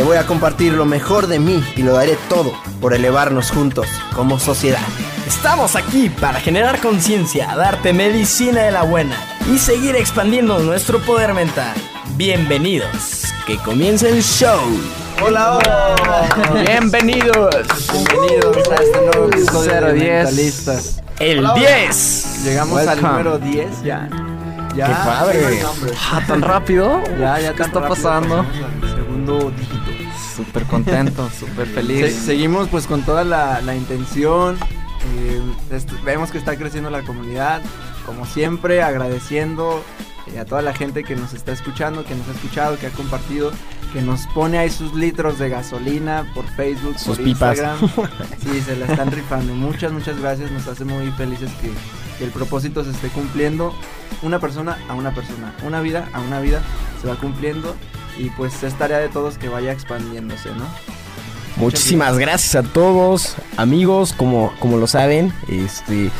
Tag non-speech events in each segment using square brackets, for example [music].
Te voy a compartir lo mejor de mí y lo daré todo por elevarnos juntos como sociedad. Estamos aquí para generar conciencia, darte medicina de la buena y seguir expandiendo nuestro poder mental. Bienvenidos, que comience el show. Hola, hola. Bienvenidos. Bienvenidos a este nuevo episodio de 010. Mentalistas. El 10. Llegamos al Welcome. número 10 ya. Ya. Qué padre. Ah, tan rápido. Ya, ya, ¿qué tan está rápido pasando? pasamos al segundo dígito. Súper contento, súper [laughs] Se- feliz. seguimos pues con toda la, la intención. eh, vemos que está creciendo la comunidad. Como siempre, agradeciendo eh, a toda la gente que nos está escuchando, que nos ha escuchado, que ha compartido, que nos pone ahí sus litros de gasolina por Facebook, Sus por pipas. Instagram. [laughs] Sí, se la están rifando. Muchas, muchas gracias. Nos hace muy felices que, que el propósito se esté cumpliendo. Una persona a una persona, una vida a una vida se va cumpliendo. Y pues es tarea de todos que vaya expandiéndose, ¿no? Muchísimas gracias a todos, amigos, como, como lo saben, este,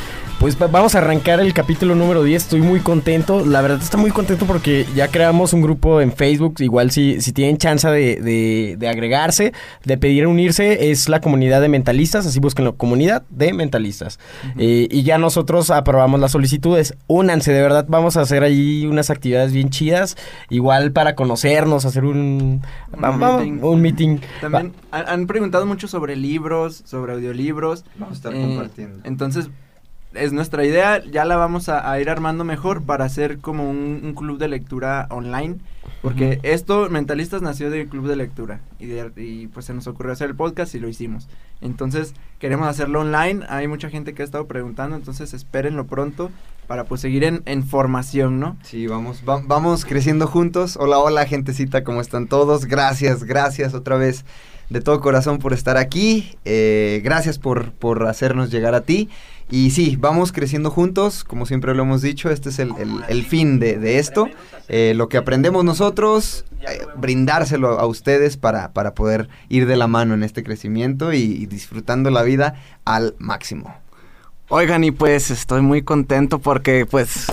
pues va- vamos a arrancar el capítulo número 10, estoy muy contento, la verdad estoy muy contento porque ya creamos un grupo en Facebook, igual si, si tienen chance de, de- de agregarse, de pedir unirse, es la comunidad de mentalistas, así busquen la comunidad de mentalistas. Eh, y ya nosotros aprobamos las solicitudes, únanse, de verdad vamos a hacer ahí unas actividades bien chidas, igual para conocernos, hacer un, Un meeting. un meeting. También han, han preguntado mucho sobre libros, sobre audiolibros. Vamos a estar eh, compartiendo. Entonces, es nuestra idea, ya la vamos a, a ir armando mejor para hacer como un, un club de lectura online. Porque esto, Mentalistas, nació del club de lectura. Y, de- y, pues se nos ocurrió hacer el podcast y lo hicimos. Entonces, queremos hacerlo online. Hay mucha gente que ha estado preguntando, entonces espérenlo pronto para pues seguir en, en formación, ¿no? Sí, vamos, va- vamos creciendo juntos. Hola, hola, gentecita, ¿cómo están todos? Gracias, gracias otra vez de todo corazón por estar aquí. Eh, gracias por, por hacernos llegar a ti. Y sí, vamos creciendo juntos, como siempre lo hemos dicho, este es el, el- el fin de, de esto. Eh, lo que aprendemos nosotros, eh, brindárselo a ustedes para, para poder ir de la mano en este crecimiento y, y disfrutando la vida al máximo. Oigan, y pues estoy muy contento porque pues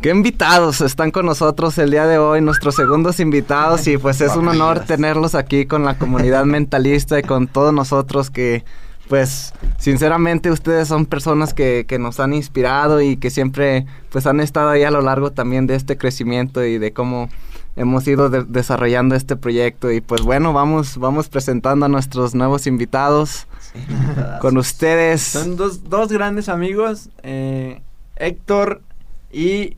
qué invitados están con nosotros el día de hoy, nuestros segundos invitados y pues es un honor tenerlos aquí con la comunidad mentalista y con todos nosotros que pues sinceramente ustedes son personas que, que nos han inspirado y que siempre pues han estado ahí a lo largo también de este crecimiento y de cómo hemos ido de- desarrollando este proyecto. Y pues bueno, vamos, vamos presentando a nuestros nuevos invitados. Con ustedes. Son dos, dos grandes amigos, eh, Héctor y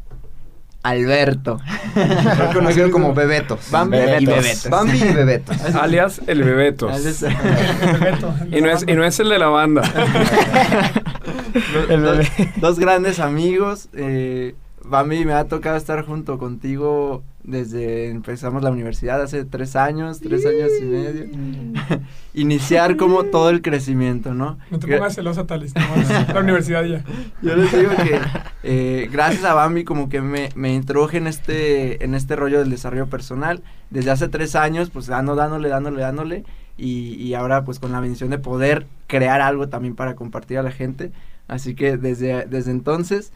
Alberto. Mejor conocido como Bebetos. Bambi y Bebetos. Bebetos. Bambi y Bebetos. [laughs] alias el Bebetos. Es. Y no, es, y no es el de la banda. [laughs] Dos- dos, dos grandes amigos. Eh, Bambi, me ha tocado estar junto contigo desde empezamos la universidad hace tres años, tres años y medio. [laughs] Iniciar como todo el crecimiento, ¿no? No te pongas celosa, Talis. la universidad ya. [laughs] Yo les digo que [laughs] eh, gracias a Bambi como que me, me introduje en este, en este rollo del desarrollo personal. Desde hace tres años, pues dando, dándole, dándole, dándole. Y, y ahora pues con la bendición de poder crear algo también para compartir a la gente. Así que desde, desde entonces...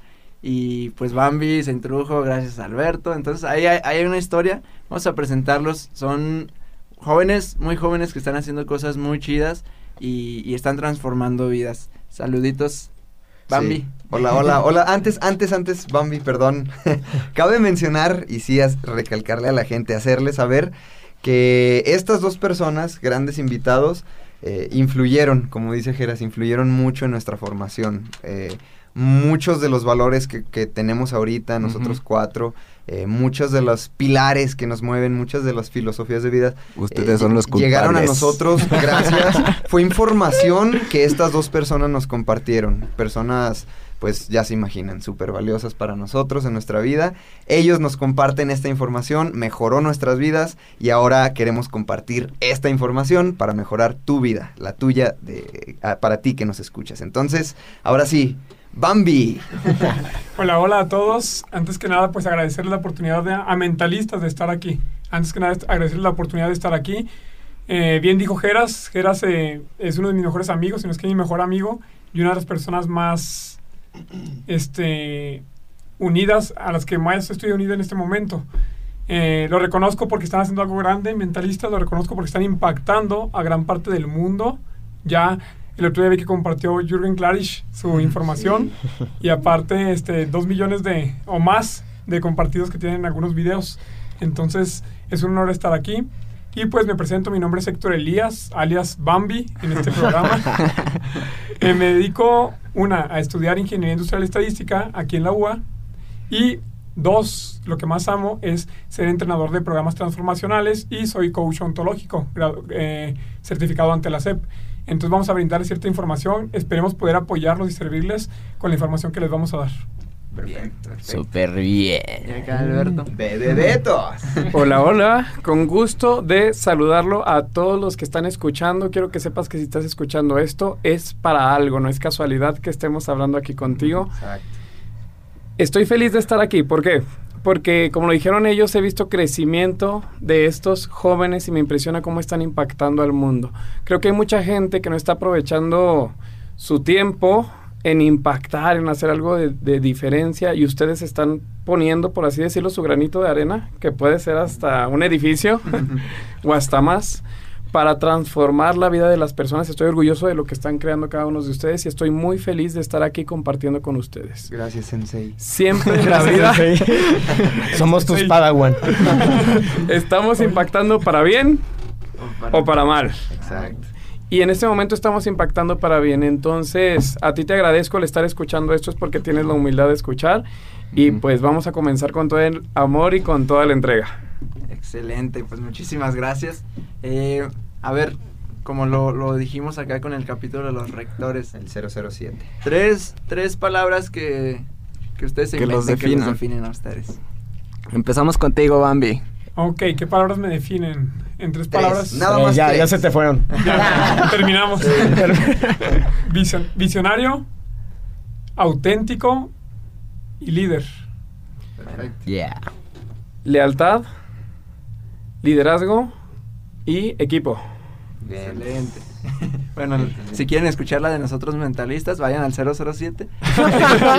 Y pues Bambi se introdujo gracias a Alberto. Entonces ahí hay, hay una historia. Vamos a presentarlos. Son jóvenes, muy jóvenes que están haciendo cosas muy chidas y, y están transformando vidas. Saluditos, Bambi. Sí. Hola, hola, [laughs] hola. Antes, antes, antes, Bambi, perdón. [laughs] Cabe mencionar y sí recalcarle a la gente, hacerle saber que estas dos personas, grandes invitados, eh, influyeron, como dice Geras, influyeron mucho en nuestra formación. Eh, muchos de los valores que, que tenemos ahorita, nosotros cuatro, eh, muchos de los pilares que nos mueven, muchas de las filosofías de vida, Ustedes eh, son los culpables. Llegaron a nosotros [laughs] gracias. Fue información que estas dos personas nos compartieron. Personas, pues ya se imaginan, súper valiosas para nosotros en nuestra vida. Ellos nos comparten esta información, mejoró nuestras vidas y ahora queremos compartir esta información para mejorar tu vida, la tuya, de, ah, para ti que nos escuchas. Entonces, ahora sí, Bambi. Hola, hola a todos. Antes que nada, pues agradecerles la oportunidad de- a Mentalistas de estar aquí. Antes que nada, agradecerles la oportunidad de estar aquí. Eh, bien dijo Geras, Geras eh, es uno de mis mejores amigos, si no es que mi mejor amigo, y una de las personas más este, unidas, a las que más estoy unido en este momento. Eh, lo reconozco porque están haciendo algo grande, mentalistas, lo reconozco porque están impactando a gran parte del mundo. Ya el otro día vi que compartió Jürgen Klarisch su información [laughs] y aparte este, dos millones de o más de compartidos que tienen algunos videos. Entonces es un honor estar aquí. Y pues me presento, mi nombre es Héctor Elías, alias Bambi, en este programa. [laughs] Eh, me dedico, una, a estudiar Ingeniería Industrial y Estadística aquí en la UA. Y dos, lo que más amo es ser entrenador de programas transformacionales y soy coach ontológico, eh, certificado ante la SEP. Entonces vamos a brindarles cierta información, esperemos poder apoyarlos y servirles con la información que les vamos a dar. Perfecto. Súper Y bien. acá Alberto. Bebetos. Hola, hola. Con gusto de saludarlo a todos los que están escuchando. Quiero que sepas que si estás escuchando esto es para algo, no es casualidad que estemos hablando aquí contigo. Exacto. Estoy feliz de estar aquí. ¿Por qué? Porque, como lo dijeron ellos, he visto crecimiento de estos jóvenes y me impresiona cómo están impactando al mundo. Creo que hay mucha gente que no está aprovechando su tiempo en impactar, en hacer algo de, de diferencia y ustedes están poniendo, por así decirlo, su granito de arena, que puede ser hasta un edificio [laughs] o hasta más, para transformar la vida de las personas. Estoy orgulloso de lo que están creando cada uno de ustedes y estoy muy feliz de estar aquí compartiendo con ustedes. Gracias, Sensei. Siempre en [laughs] la vida [laughs] Somos tus. Padawan. [laughs] estamos impactando para bien o para mal. Exacto. Y en este momento estamos impactando para bien. Entonces, a ti te agradezco el estar escuchando esto, es porque tienes la humildad de escuchar. Y pues vamos a comenzar con todo el amor y con toda la entrega. Excelente, pues muchísimas gracias. Eh, a ver, como lo, lo dijimos acá con el capítulo de los rectores, El 007. tres, tres palabras que, que ustedes se Que los que los definan. definen a ustedes. Empezamos contigo, Bambi. Ok, ¿qué palabras me definen? En tres Tres. palabras. Nada Eh, más ya, tres. ya se te fueron. [laughs] Ya, terminamos. [laughs] Vision- visionario, auténtico y líder. Perfecto. Yeah. Lealtad, liderazgo y equipo. Bien. Excelente. [laughs] bueno, si quieren escuchar la de nosotros mentalistas, vayan al 007. [laughs] y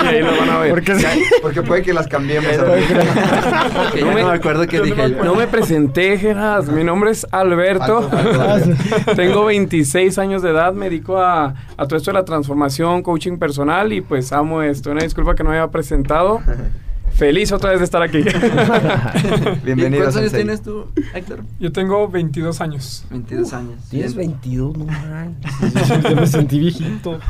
ahí lo van a ver. Porque Porque puede que las cambiemos. No me- [laughs] no me acuerdo qué yo no dije me yo. acuerdo. No me presenté, Geras. Mi nombre es Alberto. Tengo 26 años de edad. Me dedico a, a todo esto de la transformación, coaching personal y pues amo esto. Una disculpa que no me había presentado. Feliz otra vez de estar aquí. [laughs] Bienvenido, ¿Cuántos años tienes tú, Héctor? Yo tengo 22 años. 22 años. Tienes Bien. 22, no. Ya me sentí viejito. [laughs]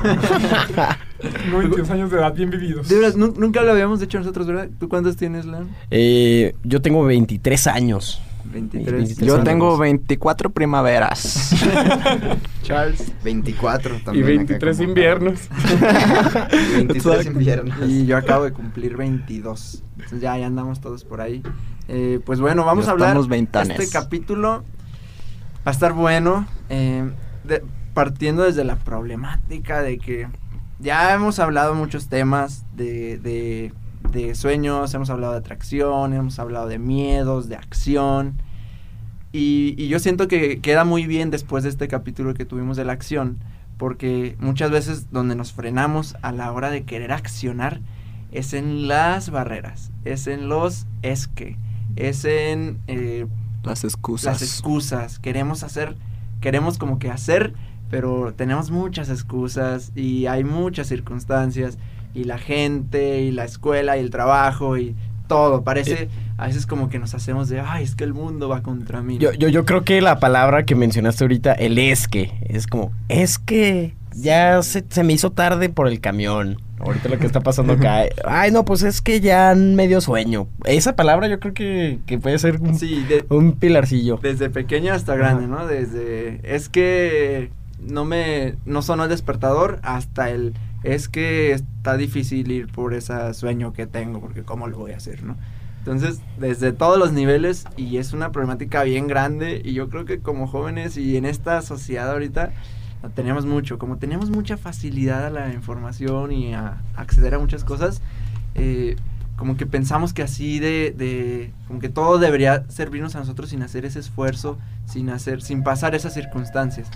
Tengo 22 años de edad bien vividos. De nu- nunca lo habíamos dicho nosotros, ¿verdad? ¿Tú cuántos tienes, Lan? Eh, yo tengo 23 años. 23. 23 Yo años. tengo 24 primaveras. [laughs] Charles. 24 y también. acá 23 como inviernos. [laughs] para- 23 inviernos. Y yo acabo de cumplir 22. Entonces ya, ya andamos todos por ahí. Eh, pues bueno, vamos Ya a hablar. estamos veintanes. Este capítulo va a estar bueno. eh, de- partiendo desde la problemática de que ya hemos hablado muchos temas de, de, de sueños, hemos hablado de atracción, hemos hablado de miedos, de acción. Y, y yo siento que queda muy bien después de este capítulo que tuvimos de la acción, porque muchas veces donde nos frenamos a la hora de querer accionar es en las barreras, es en los es que, es en eh, Las excusas. las excusas. Queremos hacer, queremos como que hacer, pero tenemos muchas excusas y hay muchas circunstancias y la gente y la escuela y el trabajo y todo. Parece a veces como que nos hacemos de, ay, es que el mundo va contra mí. Yo, yo, yo creo que la palabra que mencionaste ahorita, el es que, es como, es que ya se, se me hizo tarde por el camión. Ahorita lo que está pasando acá. [laughs] Ay, no, pues es que ya me dio sueño. Esa palabra yo creo que, que puede ser un, Sí, de- un pilarcillo. desde pequeño hasta grande, ¿no? Desde, es que no me, no sonó el despertador hasta el, es que está difícil ir por ese sueño que tengo, porque cómo lo voy a hacer, ¿no? Entonces, desde todos los niveles, y es una problemática bien grande, y yo creo que como jóvenes y en esta sociedad ahorita, la tenemos mucho, como tenemos mucha facilidad a la información y a acceder a muchas cosas, eh, como que pensamos que así de, de, como que todo debería servirnos a nosotros sin hacer ese esfuerzo, sin hacer, sin pasar esas circunstancias.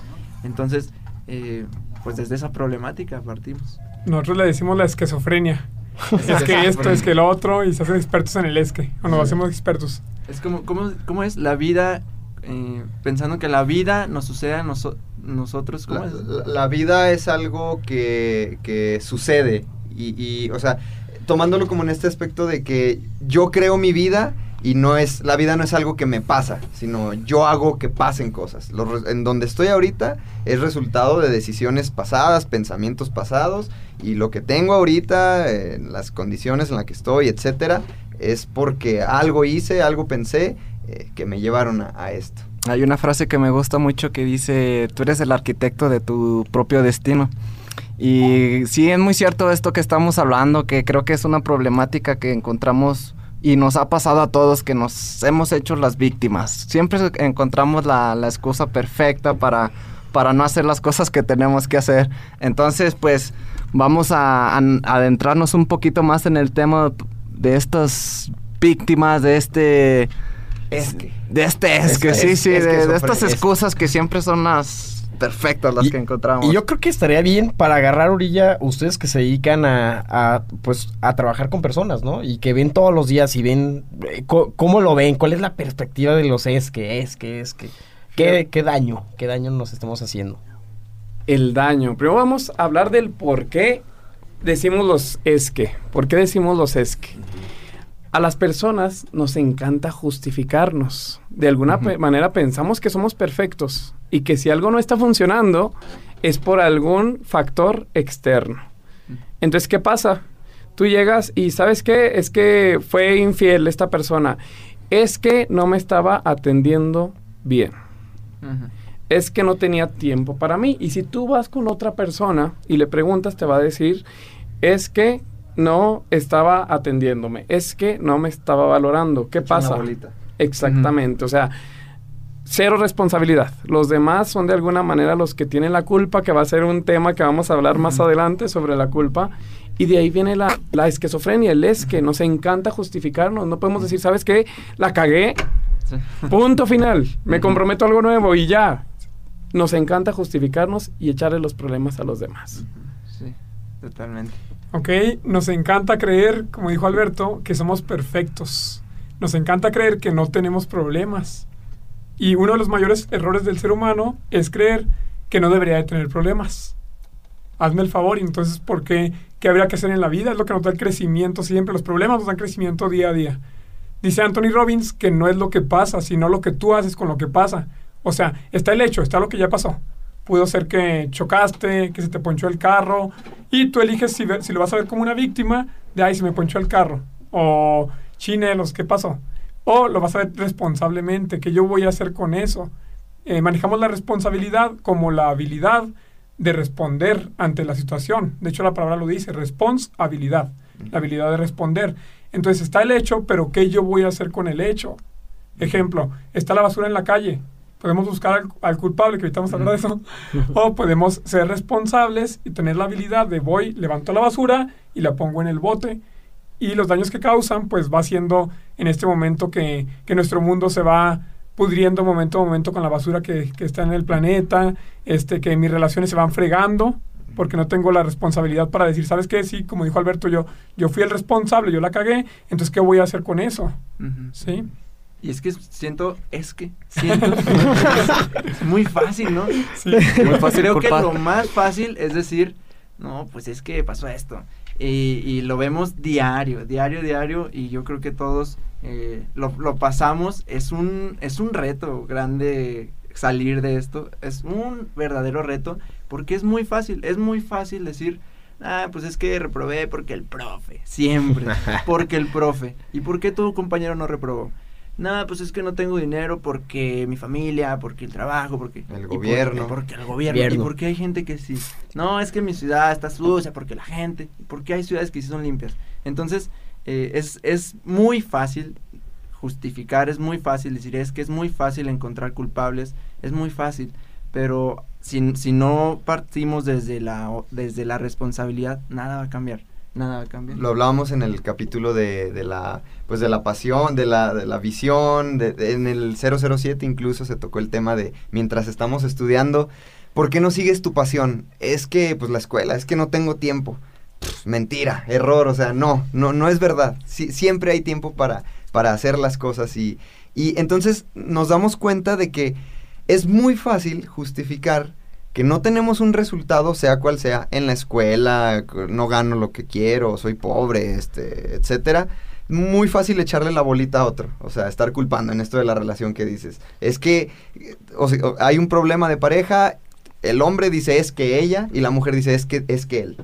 Entonces, eh, pues desde esa problemática partimos. Nosotros le decimos la esquizofrenia. [laughs] Es que esto, es que lo otro, y se hacen expertos en el esque. O nos hacemos expertos. Es como, ¿cómo, cómo es la vida, eh, pensando que la vida nos sucede a noso- nosotros? ¿Cómo La, es? la- la vida es algo que, que sucede y, y, o sea, tomándolo como en este aspecto de que yo creo mi vida y no es, la vida no es algo que me pasa, sino yo hago que pasen cosas. Lo en donde estoy ahorita es resultado de decisiones pasadas, pensamientos pasados y lo que tengo ahorita, en las condiciones en las que estoy, etcétera, es porque algo hice, algo pensé eh, que me llevaron a, a esto. Hay una frase que me gusta mucho que dice, tú eres el arquitecto de tu propio destino. Y sí, es muy cierto esto que estamos hablando, que creo que es una problemática que encontramos y nos ha pasado a todos, que nos hemos hecho las víctimas. Siempre encontramos la, la excusa perfecta para, para no hacer las cosas que tenemos que hacer. Entonces, pues vamos a, a adentrarnos un poquito más en el tema de estas víctimas, de este... Es que. De este es, que sí, sí, es de, estas es- excusas que siempre son las perfectas las Y- que encontramos. Y yo creo que estaría bien para agarrar orilla ustedes que se dedican a, a, pues a trabajar con personas, ¿no? Y que ven todos los días y ven eh, cómo lo ven, cuál es la perspectiva de los es que es que es que qué, qué daño, qué daño nos estamos haciendo. El daño. Primero vamos a hablar del por qué decimos los es que. ¿Por qué decimos los es que? A las personas nos encanta justificarnos. De alguna manera pensamos que somos perfectos y que si algo no está funcionando es por algún factor externo. Entonces, ¿qué pasa? Tú llegas y ¿sabes qué? Es que fue infiel esta persona. Es que no me estaba atendiendo bien es que no tenía tiempo para mí. Y si tú vas con otra persona y le preguntas, te va a decir, es que no estaba atendiéndome, es que no me estaba valorando. ¿Qué pasa? bolita. Exactamente, o sea, cero responsabilidad. Los demás son de alguna manera los que tienen la culpa, que va a ser un tema que vamos a hablar más adelante sobre la culpa. Y de ahí viene la, la esquizofrenia, el es que nos encanta justificarnos. No podemos decir, ¿sabes qué? La cagué, Punto final. Me comprometo a algo nuevo y ya. Nos encanta justificarnos y echarle los problemas a los demás. Sí, totalmente. ¿Ok? Nos encanta creer, como dijo Alberto, que somos perfectos. Nos encanta creer que no tenemos problemas. Y uno de los mayores errores del ser humano es creer que no debería de tener problemas. Hazme el favor, y entonces, ¿por qué? ¿Qué habría que hacer en la vida? Es lo que nos da el crecimiento siempre. Los problemas nos dan crecimiento día a día. Dice Anthony Robbins que no es lo que pasa, sino lo que tú haces con lo que pasa. O sea, está el hecho, está lo que ya pasó. Pudo ser que chocaste, que se te ponchó el carro, y tú eliges si, lo vas a ver como una víctima de, ay, se me ponchó el carro, o chinelos, ¿qué pasó? O lo vas a ver responsablemente, ¿qué yo voy a hacer con eso? Eh, manejamos la responsabilidad como la habilidad de responder ante la situación. De hecho, la palabra lo dice, responsabilidad, la habilidad de responder. Entonces está el hecho, pero ¿qué yo voy a hacer con el hecho? Ejemplo, está la basura en la calle. Podemos buscar al, al culpable, que ahorita vamos a hablar de eso. o podemos ser responsables y tener la habilidad de voy, levanto la basura y la pongo en el bote. Y los daños que causan, pues va siendo en este momento que, que nuestro mundo se va pudriendo momento a momento con la basura que, que está en el planeta, este, que mis relaciones se van fregando porque no tengo la responsabilidad para decir, ¿sabes qué? Sí, como dijo Alberto, yo, yo fui el responsable, yo la cagué, entonces, ¿qué voy a hacer con eso? ¿Sí? Y es que siento, es que siento, es muy fácil, ¿no? Muy fácil Creo que lo más fácil es decir, no, pues es que pasó esto. Y, y lo vemos diario, diario, diario, y yo creo que todos eh, lo, lo pasamos. Es un, es un reto grande salir de esto, es un verdadero reto, porque es muy fácil, es muy fácil decir, ah, pues es que reprobé porque el profe, siempre, [laughs] porque el profe. ¿Y por qué tu compañero no reprobó? Nada, pues es que no tengo dinero porque mi familia, porque el trabajo, porque El por- gobierno. porque el gobierno. Gobierno. Y porque hay gente que sí. No, es que mi ciudad está sucia, porque la gente. Porque hay ciudades que sí son limpias. Entonces, eh, es, es muy fácil justificar, es muy fácil decir, es que es muy fácil encontrar culpables, es muy fácil. Pero si, si no partimos desde la, desde la responsabilidad, nada va a cambiar. Nada va. Lo hablábamos en el capítulo de, de la pues de la pasión, de la, de la visión, de- de- en el 007 incluso se tocó el tema de mientras estamos estudiando, ¿por qué no sigues tu pasión? Es que pues la escuela, es que no tengo tiempo. Pff, mentira, error, o sea, no, no no es verdad. Siempre hay tiempo para para hacer las cosas y y entonces nos damos cuenta de que es muy fácil justificar que no tenemos un resultado, sea cual sea, en la escuela, no gano lo que quiero, soy pobre, este, etcétera. Muy fácil echarle la bolita a otro, o sea, estar culpando en esto de la relación que dices. Es que o sea, o- hay un problema de pareja, el hombre dice es que ella y la mujer dice es que es que él.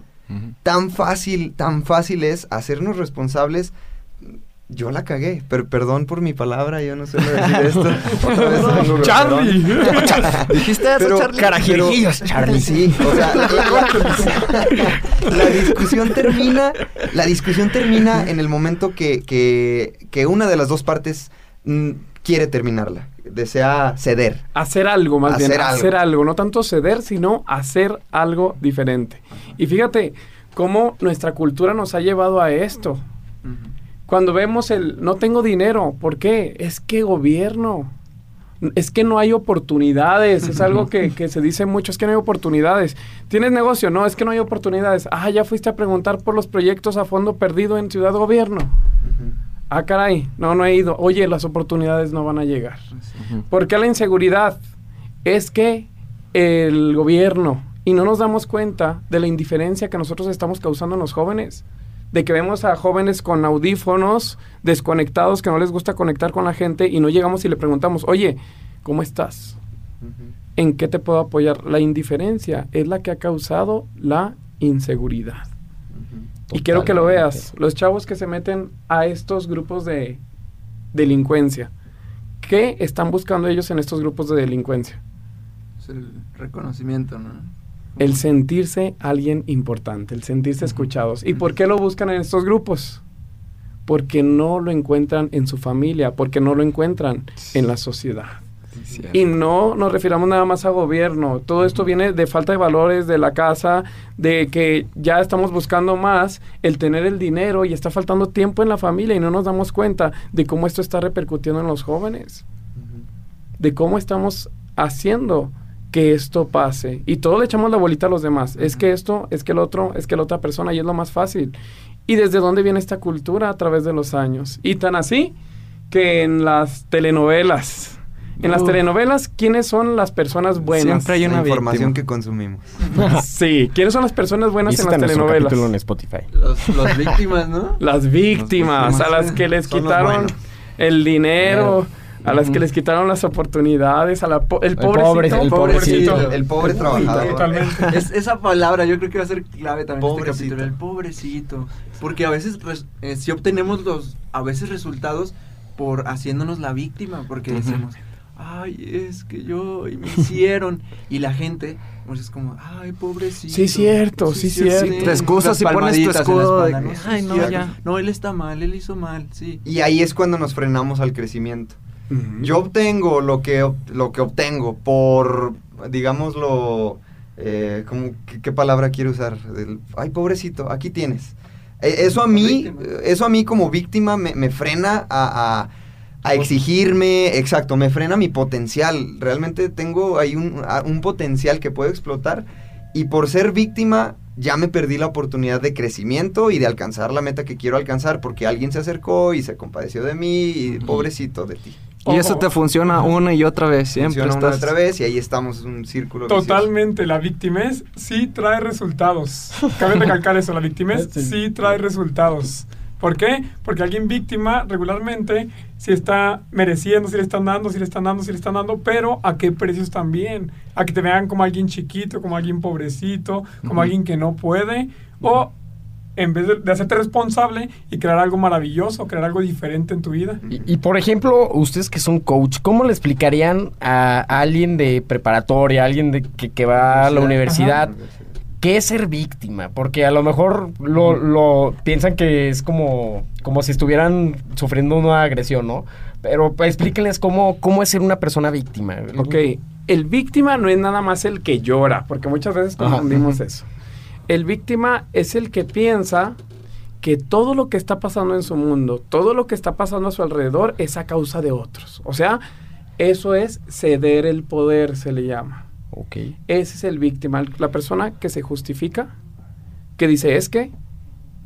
Tan fácil, tan fácil es hacernos responsables. Yo la cagué, pero perdón por mi palabra, yo no suelo decir esto. [laughs] Otra vez vengo ¡Charlie! [laughs] ¿Dijiste eso, Pero, Charlie? Charlie. Sí, o sea, [laughs] la, discusión termina, la discusión termina en el momento que, que, que una de las dos partes mm, quiere terminarla, desea ceder. Hacer algo, más bien. Hacer algo. Hacer algo. No tanto ceder, sino hacer algo diferente. Y fíjate cómo nuestra cultura nos ha llevado a esto. Ujú. Cuando vemos el no tengo dinero, ¿por qué? Es que gobierno. Es que no hay oportunidades. Es algo que, que se dice mucho, es que no hay oportunidades. ¿Tienes negocio? No, es que no hay oportunidades. Ah, ya fuiste a preguntar por los proyectos a fondo perdido en Ciudad Gobierno. Ah, caray, no, no he ido. Oye, las oportunidades no van a llegar. ¿Por qué la inseguridad? Es que el gobierno, y no nos damos cuenta de la indiferencia que nosotros estamos causando en los jóvenes. De que vemos a jóvenes con audífonos, desconectados, que no les gusta conectar con la gente, y no llegamos y le preguntamos, oye, ¿cómo estás? ¿En qué te puedo apoyar? La indiferencia es la que ha causado la inseguridad. Y quiero que lo veas. Los chavos que se meten a estos grupos de delincuencia. ¿Qué están buscando ellos en estos grupos de delincuencia? Es el reconocimiento, ¿no? El sentirse alguien importante, el sentirse escuchados. ¿Y por qué lo buscan en estos grupos? Porque no lo encuentran en su familia, porque no lo encuentran en la sociedad. Y no nos refiramos nada más a gobierno. Todo esto viene de falta de valores de la casa, de que ya estamos buscando más el tener el dinero y está faltando tiempo en la familia y no nos damos cuenta de cómo esto está repercutiendo en los jóvenes. De cómo estamos haciendo que esto pase. Y todos le echamos la bolita a los demás. Es que esto, es que el otro, es que la otra persona y es lo más fácil. ¿Y desde dónde viene esta cultura? A través de los años. Y tan así que en las telenovelas. En las telenovelas, ¿quiénes son las personas buenas? Siempre hay la una información víctima. que consumimos. [laughs] Sí, ¿quiénes son las personas buenas en las telenovelas? en Spotify. Los, los víctimas, ¿no? Las víctimas, Los a las que les quitaron el dinero, a las que les quitaron las oportunidades, a la po- el, El pobrecito, pobre- el pobrecito. El, el pobre trabajador. Totalmente. Es, esa palabra yo creo que va a ser clave también en este Pobrecito. capítulo, el pobrecito. Porque a veces pues, eh, si obtenemos los a veces resultados por haciéndonos la víctima, porque decimos, ay, es que yo, y me hicieron. y la gente, pues es como, ay, pobrecito. Sí, cierto, sí, cierto. sí. Te excusas y pones tu escudo de que, sí, "Ay, no, ya". No, él está mal, él hizo mal, sí. Y ahí es cuando nos frenamos al crecimiento. Yo obtengo lo que, lo que obtengo por, digámoslo, eh, como, ¿qué, qué palabra quiero usar? Del, Ay, pobrecito, aquí tienes. Eh, eso a mí, eso a mí como víctima me, me frena a, a- a exigirme, exacto, me frena mi potencial. Realmente tengo ahí un, un potencial que puedo explotar y por ser víctima ya me perdí la oportunidad de crecimiento y de alcanzar la meta que quiero alcanzar porque alguien se acercó y se compadeció de mí y pobrecito de ti. Y eso te funciona una y otra vez, siempre Funciona una y estás... otra vez y ahí estamos, es un círculo vicioso. Totalmente, la victimez sí trae resultados. Cabe [laughs] recalcar eso, la victimez Sí. sí trae resultados. ¿Por qué? Porque alguien víctima regularmente si está mereciendo, si le están dando, si le están dando, si le están dando, pero ¿a qué precios también? A que te vean como alguien chiquito, como alguien pobrecito, como alguien que no puede, o en vez de, de hacerte responsable y crear algo maravilloso, crear algo diferente en tu vida. Y, y, por ejemplo, ustedes que son coach, ¿cómo le explicarían a, a alguien de preparatoria, a alguien de, que, que va a la universidad, qué es ser víctima? Porque a lo mejor lo, lo piensan que es como, como si estuvieran sufriendo una agresión, ¿no? Pero explíquenles cómo, cómo es ser una persona víctima. Ok, el víctima no es nada más el que llora, porque muchas veces Ajá. confundimos eso. El víctima es el que piensa que todo lo que está pasando en su mundo, todo lo que está pasando a su alrededor es a causa de otros. O sea, eso es ceder el poder, se le llama. Ok. Ese es el víctima, la persona que se justifica, que dice es que,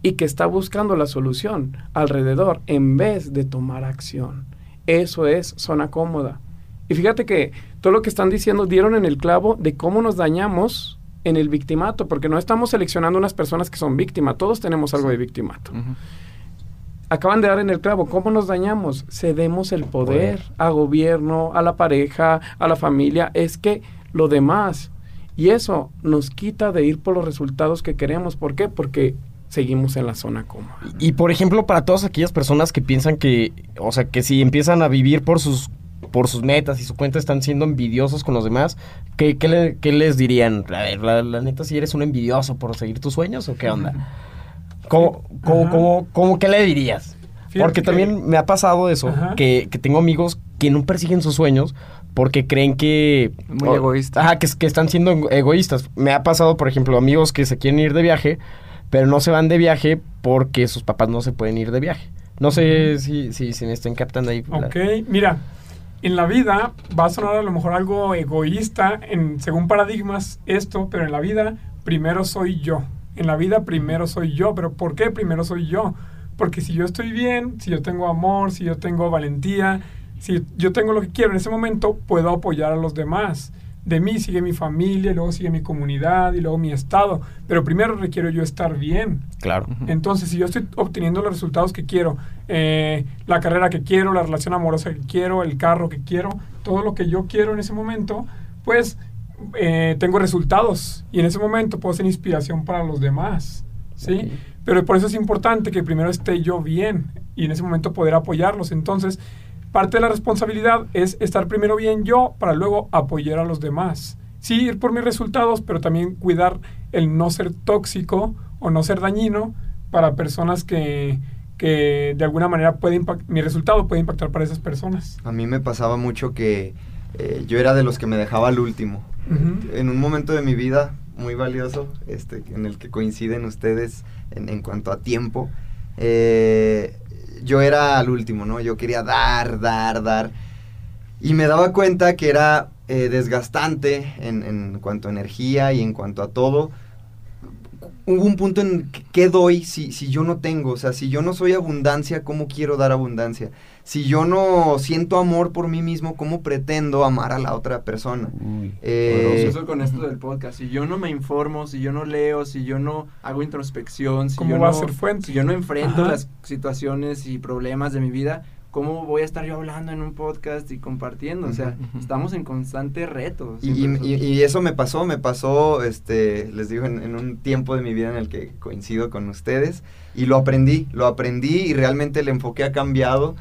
y que está buscando la solución alrededor en vez de tomar acción. Eso es zona cómoda. Y fíjate que todo lo que están diciendo dieron en el clavo de cómo nos dañamos en el victimato, porque no estamos seleccionando unas personas que son víctimas, todos tenemos algo de victimato. Acaban de dar en el clavo, ¿cómo nos dañamos? Cedemos el poder a gobierno, a la pareja, a la familia, es que lo demás. Y eso nos quita de ir por los resultados que queremos. ¿Por qué? Porque seguimos en la zona cómoda. Y, y, por ejemplo, para todas aquellas personas que piensan que, o sea, que si empiezan a vivir por sus por sus metas y su cuenta están siendo envidiosos con los demás, ¿qué, qué, le- qué les dirían? A ver, la, la neta, si eres un envidioso por seguir tus sueños o qué onda? ¿Cómo, cómo, cómo, cómo qué le dirías? Fíjate Porque que- también me ha pasado eso, que, que tengo amigos que no persiguen sus sueños porque creen que... Muy o- egoísta. Ajá, que, que están siendo ego- egoístas. Me ha pasado, por ejemplo, amigos que se quieren ir de viaje, pero no se van de viaje porque sus papás no se pueden ir de viaje. No sé si, si, si me estén captando ahí. la- Ok, mira, en la vida va a sonar a lo mejor algo egoísta en, según paradigmas esto, pero en la vida primero soy yo. En la vida primero soy yo, pero ¿por qué primero soy yo? Porque si yo estoy bien, si yo tengo amor, si yo tengo valentía, si yo tengo lo que quiero en ese momento, puedo apoyar a los demás. De mí sigue mi familia, y luego sigue mi comunidad y luego mi estado, pero primero requiero yo estar bien. Claro. Entonces, si yo estoy obteniendo los resultados que quiero, eh, la carrera que quiero, la relación amorosa que quiero, el carro que quiero, todo lo que yo quiero en ese momento, pues eh, tengo resultados y en ese momento puedo ser inspiración para los demás. ¿sí? Pero por eso es importante que primero esté yo bien y en ese momento poder apoyarlos. Entonces, parte de la responsabilidad es estar primero bien yo para luego apoyar a los demás. Sí, ir por mis resultados, pero también cuidar el no ser tóxico o no ser dañino para personas que, que de alguna manera puede impact- mi resultado puede impactar para esas personas. A mí me pasaba mucho que eh, yo era de los que me dejaba al último. En un momento de mi vida muy valioso, este, en el que coinciden ustedes en, en cuanto a tiempo, eh, yo era al último, ¿no? Yo quería dar, dar, dar. Y me daba cuenta que era eh, desgastante en, en cuanto a energía y en cuanto a todo. Hubo un punto en que- qué doy si, si yo no tengo, o sea, si yo no soy abundancia, ¿cómo quiero dar abundancia? Si yo no siento amor por mí mismo, ¿cómo pretendo amar a la otra persona? Uy, Eh. Eso con esto del podcast. Si yo no me informo, si yo no leo, si yo no hago introspección, si ¿Cómo yo va a no, ser fuente? si yo no enfrento Ajá. las situaciones y problemas de mi vida, ¿cómo voy a estar yo hablando en un podcast y compartiendo? O sea, Ujú. estamos en constante reto. Y, y- y eso me pasó, me pasó, este, les digo, en, en un tiempo de mi vida en el que coincido con ustedes y lo aprendí, lo aprendí y realmente el enfoque ha cambiado.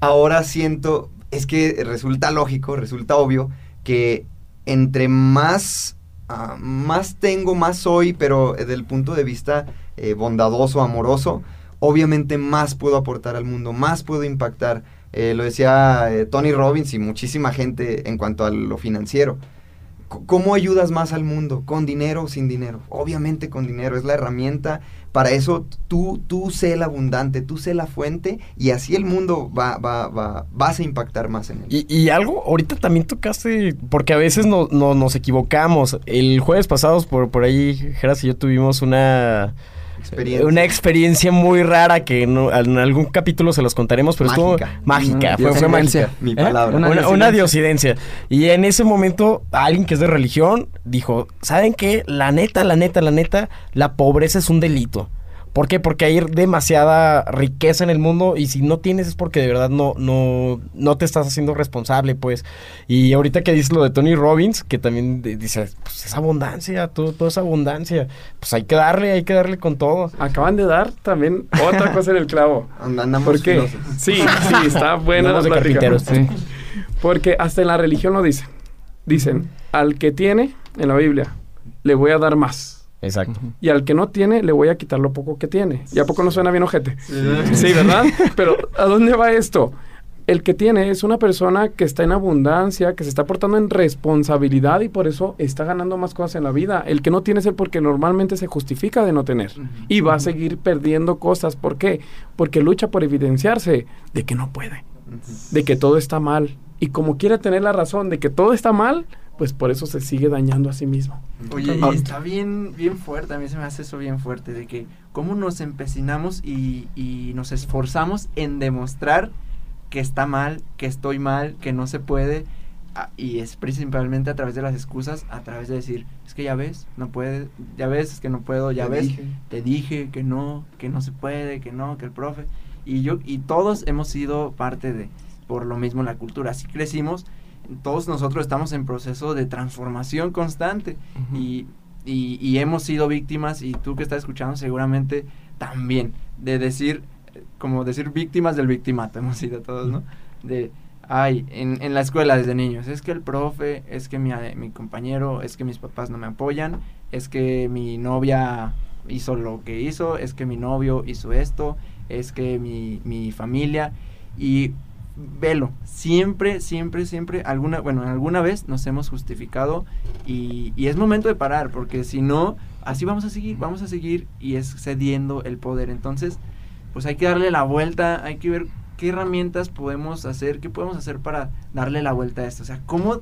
Ahora siento, es que resulta lógico, resulta obvio que entre más, ah, más tengo, más soy, pero desde el punto de vista eh, bondadoso, amoroso, obviamente más puedo aportar al mundo, más puedo impactar. Eh, lo decía eh, Tony Robbins y muchísima gente en cuanto a lo financiero. ¿Cómo ayudas más al mundo? ¿Con dinero o sin dinero? Obviamente con dinero, es la herramienta. Para eso tú, tú sé el abundante, tú sé la fuente y así el mundo va, va, va, vas a impactar más en él. Y, y algo, ahorita también tocaste, porque a veces no, no- nos equivocamos. El jueves pasado, por, por ahí, Geras y yo tuvimos una... Experiencia. Una experiencia muy rara que no- en algún capítulo se los contaremos, pero Mágica. estuvo mágica, Mm, fue, fue mágica. Mi ¿Eh? palabra. Una, Una una, diosidencia. diosidencia. Y en ese momento, alguien que es de religión dijo: ¿Saben qué? La neta, la neta, la neta, la pobreza es un delito. ¿Por qué? Porque hay demasiada riqueza en el mundo y si no tienes es porque de verdad no, no, no te estás haciendo responsable, pues. Y ahorita que dices lo de Tony Robbins, que también de- dice, pues es abundancia, todo, todo es abundancia. Pues hay que darle, hay que darle con todo. Acaban de dar también otra cosa en el clavo. [laughs] And- Andamos ¿Por qué? filosos. Sí, sí, está buena la Andamos de plática. carpinteros. Sí. [laughs] Porque hasta en la religión lo dicen. Dicen, al que tiene, en la Biblia, le voy a dar más. Exacto. Y al que no tiene, le voy a quitar lo poco que tiene. ¿Y a poco no suena bien ojete? Sí, ¿verdad? Pero ¿a dónde va esto? El que tiene es una persona que está en abundancia, que se está portando en responsabilidad y por eso está ganando más cosas en la vida. El que no tiene es el porque normalmente se justifica de no tener. Y va a seguir perdiendo cosas. ¿Por qué? Porque lucha por evidenciarse de que no puede, de que todo está mal. Y como quiere tener la razón de que todo está mal, pues por eso se sigue dañando a sí mismo. Oye, Ah. y está bien, bien fuerte, a mí se me hace eso bien fuerte, de que cómo nos empecinamos y, y nos esforzamos en demostrar que está mal, que estoy mal, que no se puede, a- y es principalmente a través de las excusas, a través de decir, es que ya ves, no puede, ya ves, es que no puedo, ya Te ves, dije. te dije que no, que no se puede, que no, que el profe, y yo, y todos hemos sido parte de, por lo mismo la cultura, así crecimos, todos nosotros estamos en proceso de transformación constante. Y, y- y hemos sido víctimas y tú que estás escuchando seguramente también de decir eh, como decir víctimas del victimato [laughs] hemos sido todos no de ay en, en la escuela desde niños es que el profe es que mi, a- mi compañero es que mis papás no me apoyan es que mi novia hizo lo que hizo es que mi novio hizo esto es que mi, mi familia y velo siempre siempre siempre alguna bueno alguna vez nos hemos justificado y, y es momento de parar porque si no así vamos a seguir vamos a seguir y es cediendo el poder entonces pues hay que darle la vuelta hay que ver qué herramientas podemos hacer qué podemos hacer para darle la vuelta a esto o sea cómo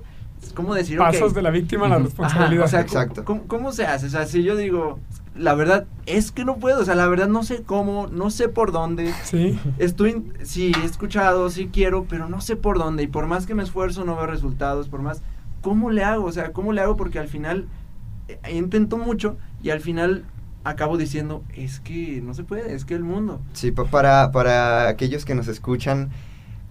cómo decir ok, Pasas de la víctima a la. Ajá, responsabilidad. o sea, Exacto. ¿cómo, cómo, cómo se hace? O sea, si yo digo, la verdad es que no puedo, o sea, la verdad no sé cómo, no sé por dónde. sí. Estoy, sí, he escuchado, sí quiero, pero no sé por dónde. Y por más que me esfuerzo, no veo resultados. Por más, ¿cómo le hago? O sea, ¿cómo le hago? Porque al final eh, intento mucho y al final acabo diciendo, es que no se puede, es que el mundo. Sí, pa- para, para aquellos que nos escuchan,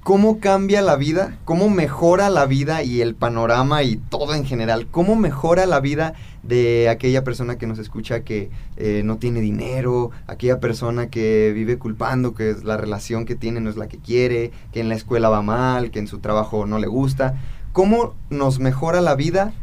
¿cómo cambia la vida? ¿Cómo mejora la vida y el panorama y todo en general? ¿Cómo mejora la vida de aquella persona que nos escucha que eh, no tiene dinero, aquella persona que vive culpando que es la relación que tiene no es la que quiere, que en la escuela va mal, que en su trabajo no le gusta? ¿Cómo nos mejora la vida?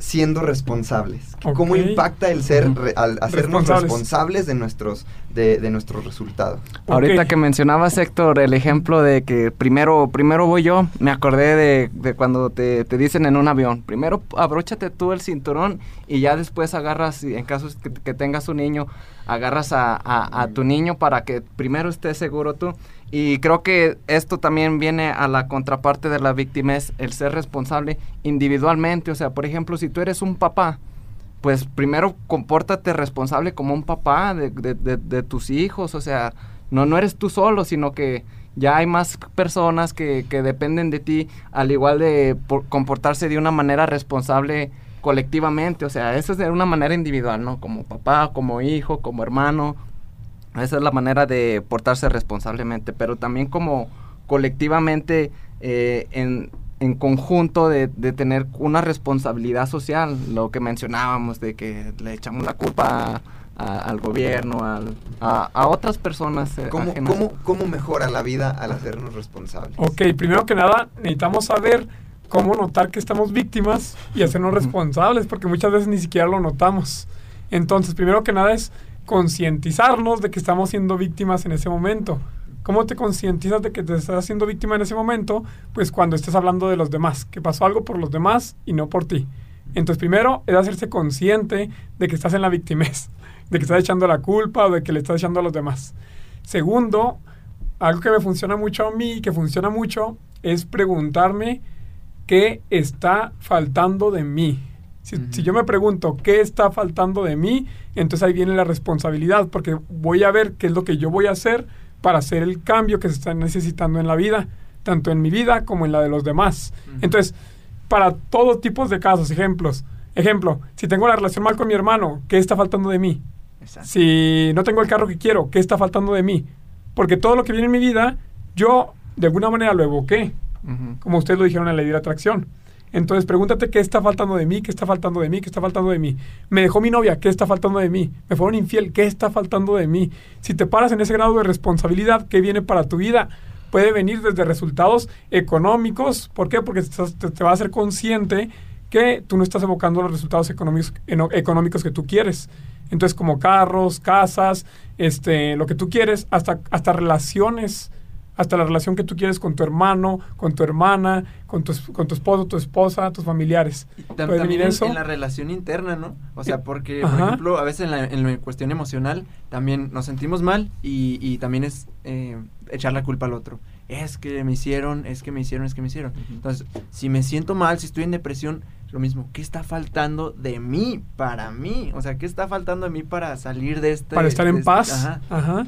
siendo responsables. ¿Cómo impacta el ser, re- al hacernos Responsables. responsables de nuestros, de, de nuestros resultados? Ahorita Ok. que mencionabas, Héctor, el ejemplo de que primero, primero voy yo, me acordé de, de cuando te, te dicen en un avión, primero abróchate tú el cinturón y ya después agarras, en caso que, que tengas un niño, agarras a, a- a tu niño para que primero estés seguro tú. Y creo que esto también viene a la contraparte de la víctima, es el ser responsable individualmente. O sea, por ejemplo, si tú eres un papá, pues primero compórtate responsable como un papá de, de- tus hijos, o sea, no, no eres tú solo, sino que ya hay más personas que, que dependen de ti, al igual de por- comportarse de una manera responsable colectivamente, o sea, eso es de una manera individual, ¿no? Como papá, como hijo, como hermano, esa es la manera de portarse responsablemente, pero también como colectivamente eh, en, en conjunto de, de tener una responsabilidad social, lo que mencionábamos de que le echamos la culpa a- a- al gobierno, al- a, a otras personas. eh, ¿Cómo, cómo, ¿Cómo mejora la vida al hacernos responsables? Ok, primero que nada, necesitamos saber cómo notar que estamos víctimas y hacernos responsables, porque muchas veces ni siquiera lo notamos. Entonces, primero que nada es concientizarnos de que estamos siendo víctimas en ese momento. ¿Cómo te concientizas de que te estás haciendo víctima en ese momento? Pues cuando estés hablando de los demás, que pasó algo por los demás y no por ti. Entonces, primero es hacerse consciente de que estás en la victimez, [laughs] de que estás echando la culpa o de que le estás echando a los demás. Segundo, algo que me funciona mucho a mí, que funciona mucho, es preguntarme qué está faltando de mí. Si, si, yo me pregunto qué está faltando de mí, entonces ahí viene la responsabilidad, porque voy a ver qué es lo que yo voy a hacer para hacer el cambio que se está necesitando en la vida, tanto en mi vida como en la de los demás. Entonces, para todo tipo de casos, ejemplos. Ejemplo, si tengo la relación mal con mi hermano, ¿qué está faltando de mí? Exacto. Si no tengo el carro que quiero, ¿qué está faltando de mí? Porque todo lo que viene en mi vida, yo de alguna manera lo evoqué, uh -huh. como ustedes lo dijeron en la ley de atracción. Entonces pregúntate qué está faltando de mí, qué está faltando de mí, qué está faltando de mí. Me dejó mi novia, qué está faltando de mí. Me fueron infiel, qué está faltando de mí. Si te paras en ese grado de responsabilidad, ¿qué viene para tu vida? Puede venir desde resultados económicos. ¿Por qué? Porque te, te va a hacer consciente que tú no estás evocando los resultados económicos, económicos que tú quieres. Entonces, como carros, casas, este, lo que tú quieres, hasta, hasta relaciones hasta la relación que tú quieres con tu hermano, con tu hermana, con tu, con tu esposo, tu esposa, tus familiares. Y tam también eso? en la relación interna, ¿no? O sea, porque, Ajá. por ejemplo, a veces en la, en la, cuestión emocional también nos sentimos mal y, y también es eh, echar la culpa al otro. Es que me hicieron, es que me hicieron, es que me hicieron. Uh -huh. Entonces, si me siento mal, si estoy en depresión, lo mismo, ¿qué está faltando de mí para mí? O sea, ¿qué está faltando de mí para salir de este... Para estar en este, paz. Ajá. Ajá.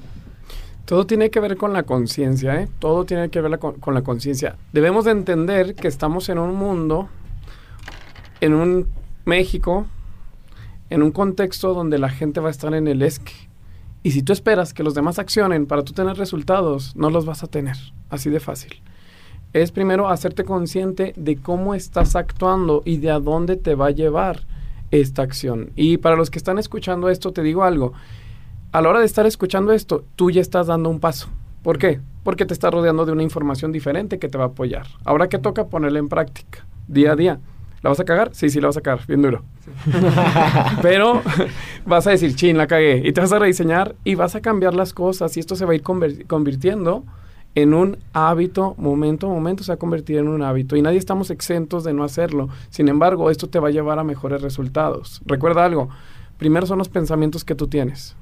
Todo tiene que ver con la conciencia, ¿eh? Todo tiene que ver con, la conciencia. Debemos de entender que estamos en un mundo, en un México, en un contexto donde la gente va a estar en el esque. Y si tú esperas que los demás accionen para tú tener resultados, no los vas a tener. Así de fácil. Es primero hacerte consciente de cómo estás actuando y de a dónde te va a llevar esta acción. Y para los que están escuchando esto, te digo algo a la hora de estar escuchando esto, tú ya estás dando un paso. ¿Por qué? Porque te estás rodeando de una información diferente que te va a apoyar. Ahora que toca ponerla en práctica, día a día. ¿La vas a cagar? Sí, sí, la vas a cagar, bien duro. Sí. [laughs] [laughs] Pero vas a decir, chin, la cagué. Y te vas a rediseñar y vas a cambiar las cosas. Y esto se va a ir convirtiendo en un hábito, momento a momento se va a convertir en un hábito. Y nadie estamos exentos de no hacerlo. Sin embargo, esto te va a llevar a mejores resultados. Recuerda algo. Primero son los pensamientos que tú tienes.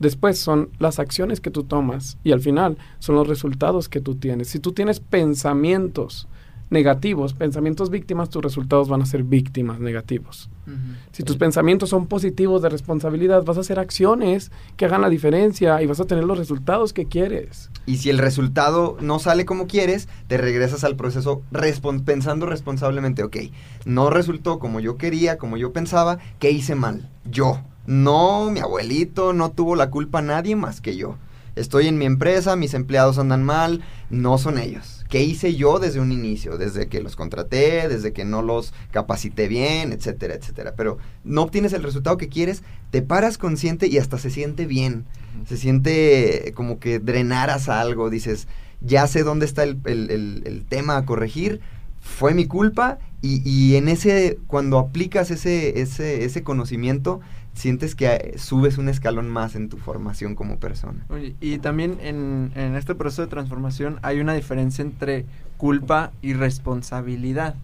Después son las acciones que tú tomas y al final son los resultados que tú tienes. Si tú tienes pensamientos negativos, pensamientos víctimas, tus resultados van a ser víctimas negativos. Uh -huh. Si tus pensamientos son positivos de responsabilidad, vas a hacer acciones que hagan la diferencia y vas a tener los resultados que quieres. Y si el resultado no sale como quieres, te regresas al proceso respon pensando responsablemente, ok, no resultó como yo quería, como yo pensaba, ¿qué hice mal? Yo. No, mi abuelito no tuvo la culpa nadie más que yo. Estoy en mi empresa, mis empleados andan mal, no son ellos. ¿Qué hice yo desde un inicio? Desde que los contraté, desde que no los capacité bien, etcétera, etcétera. Pero no obtienes el resultado que quieres, te paras consciente y hasta se siente bien. Se siente como que drenaras algo, dices, ya sé dónde está el, el, el, el tema a corregir, fue mi culpa y, y, en ese, cuando aplicas ese, ese, ese conocimiento, sientes que eh, subes un escalón más en tu formación como persona. Oye, y también en, en, este proceso de transformación hay una diferencia entre culpa y responsabilidad.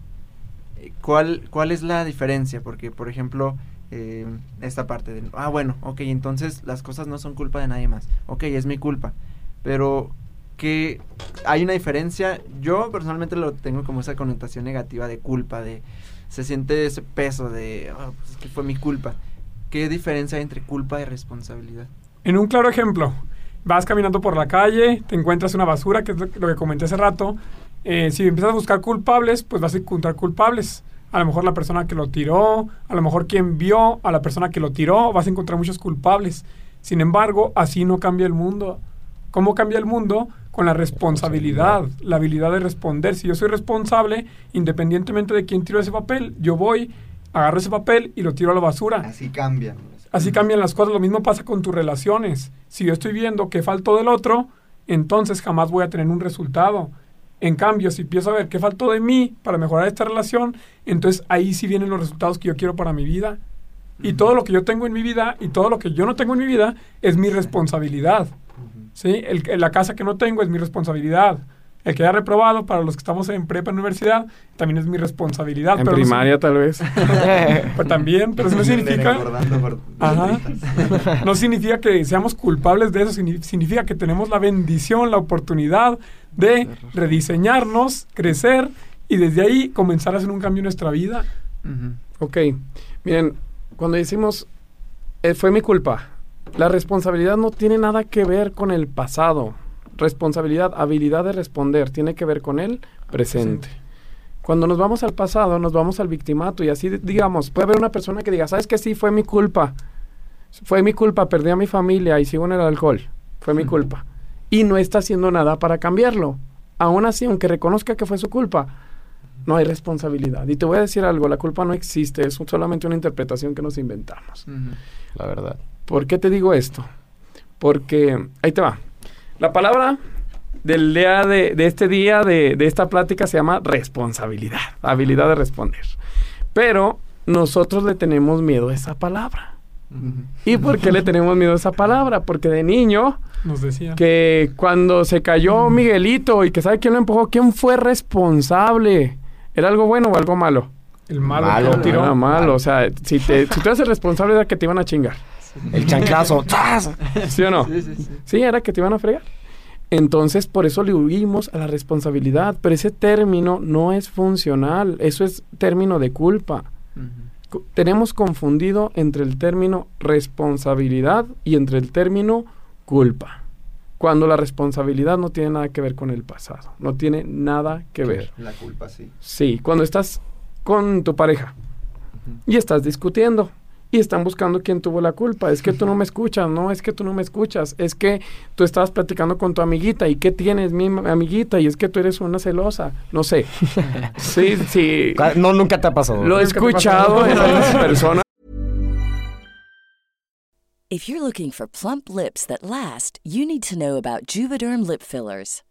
Eh, ¿Cuál, cuál es la diferencia? Porque, por ejemplo, eh, esta parte de, ah, bueno, ok, entonces las cosas no son culpa de nadie más. Ok, es mi culpa. Pero que hay una diferencia, yo personalmente lo tengo como esa connotación negativa de culpa, de se siente ese peso de, oh, pues es que fue mi culpa. ¿Qué diferencia hay entre culpa y responsabilidad? En un claro ejemplo, vas caminando por la calle, te encuentras una basura, que es lo que comenté hace rato. Eh, si empiezas a buscar culpables, pues vas a encontrar culpables. A lo mejor la persona que lo tiró, a lo mejor quien vio a la persona que lo tiró, vas a encontrar muchos culpables. Sin embargo, así no cambia el mundo. ¿Cómo cambia el mundo? Con la responsabilidad, la habilidad de responder. Si yo soy responsable, independientemente de quién tiró ese papel, yo voy, agarro ese papel y lo tiro a la basura. Así cambian. Así cambian las cosas. Lo mismo pasa con tus relaciones. Si yo estoy viendo que faltó del otro, entonces jamás voy a tener un resultado. En cambio, si empiezo a ver qué faltó de mí para mejorar esta relación, entonces ahí sí vienen los resultados que yo quiero para mi vida. Y todo lo que yo tengo en mi vida y todo lo que yo no tengo en mi vida es mi responsabilidad. ¿Sí? El, la casa que no tengo es mi responsabilidad. El que haya reprobado, para los que estamos en prepa en universidad, también es mi responsabilidad. En pero no primaria, tal vez. [laughs] pues también, pero eso no significa... [laughs] Ajá. No significa que seamos culpables de eso, signi- significa que tenemos la bendición, la oportunidad de rediseñarnos, crecer y desde ahí comenzar a hacer un cambio en nuestra vida. Ok, miren, cuando decimos eh, fue mi culpa, la responsabilidad no tiene nada que ver con el pasado. Responsabilidad, habilidad de responder, tiene que ver con el presente. Cuando nos vamos al pasado, nos vamos al victimato y así, digamos, puede haber una persona que diga, ¿sabes que Sí, fue mi culpa. Fue mi culpa, perdí a mi familia y sigo en el alcohol. Fue mi culpa. Y no está haciendo nada para cambiarlo. Aún así, aunque reconozca que fue su culpa, no hay responsabilidad. Y te voy a decir algo, la culpa no existe, es solamente una interpretación que nos inventamos. La verdad. ¿Por qué te digo esto? Porque, ahí te va. La palabra del día de, de este día, de, de esta plática, se llama responsabilidad, habilidad de responder. Pero nosotros le tenemos miedo a esa palabra. ¿Y por qué le tenemos miedo a esa palabra? Porque de niño, Nos decía. que cuando se cayó Miguelito y que sabe quién lo empujó, ¿quién fue responsable? ¿Era algo bueno o algo malo? El malo, Malo, que lo tiró. Era malo, o sea, si, te, si tú eres el responsable era que te iban a chingar. El chanclazo. [laughs] ¡zas! ¿Sí o no? Sí, era que te iban a fregar. Entonces, por eso le huimos a la responsabilidad, pero ese término no es funcional, eso es término de culpa. Co- Tenemos confundido entre el término responsabilidad y entre el término culpa. Cuando la responsabilidad no tiene nada que ver con el pasado, no tiene nada que ver. La culpa, sí. Sí, cuando estás con tu pareja y estás discutiendo y están buscando quién tuvo la culpa. Es que tú no me escuchas, no, es que tú no me escuchas. Es que tú estabas platicando con tu amiguita y qué tienes, mi amiguita, y es que tú eres una celosa. No sé. [laughs] Sí, sí. No, nunca te ha pasado. Lo he escuchado en otras [laughs] personas. If you're looking for plump lips that last, you need to know about Juvederm lip fillers.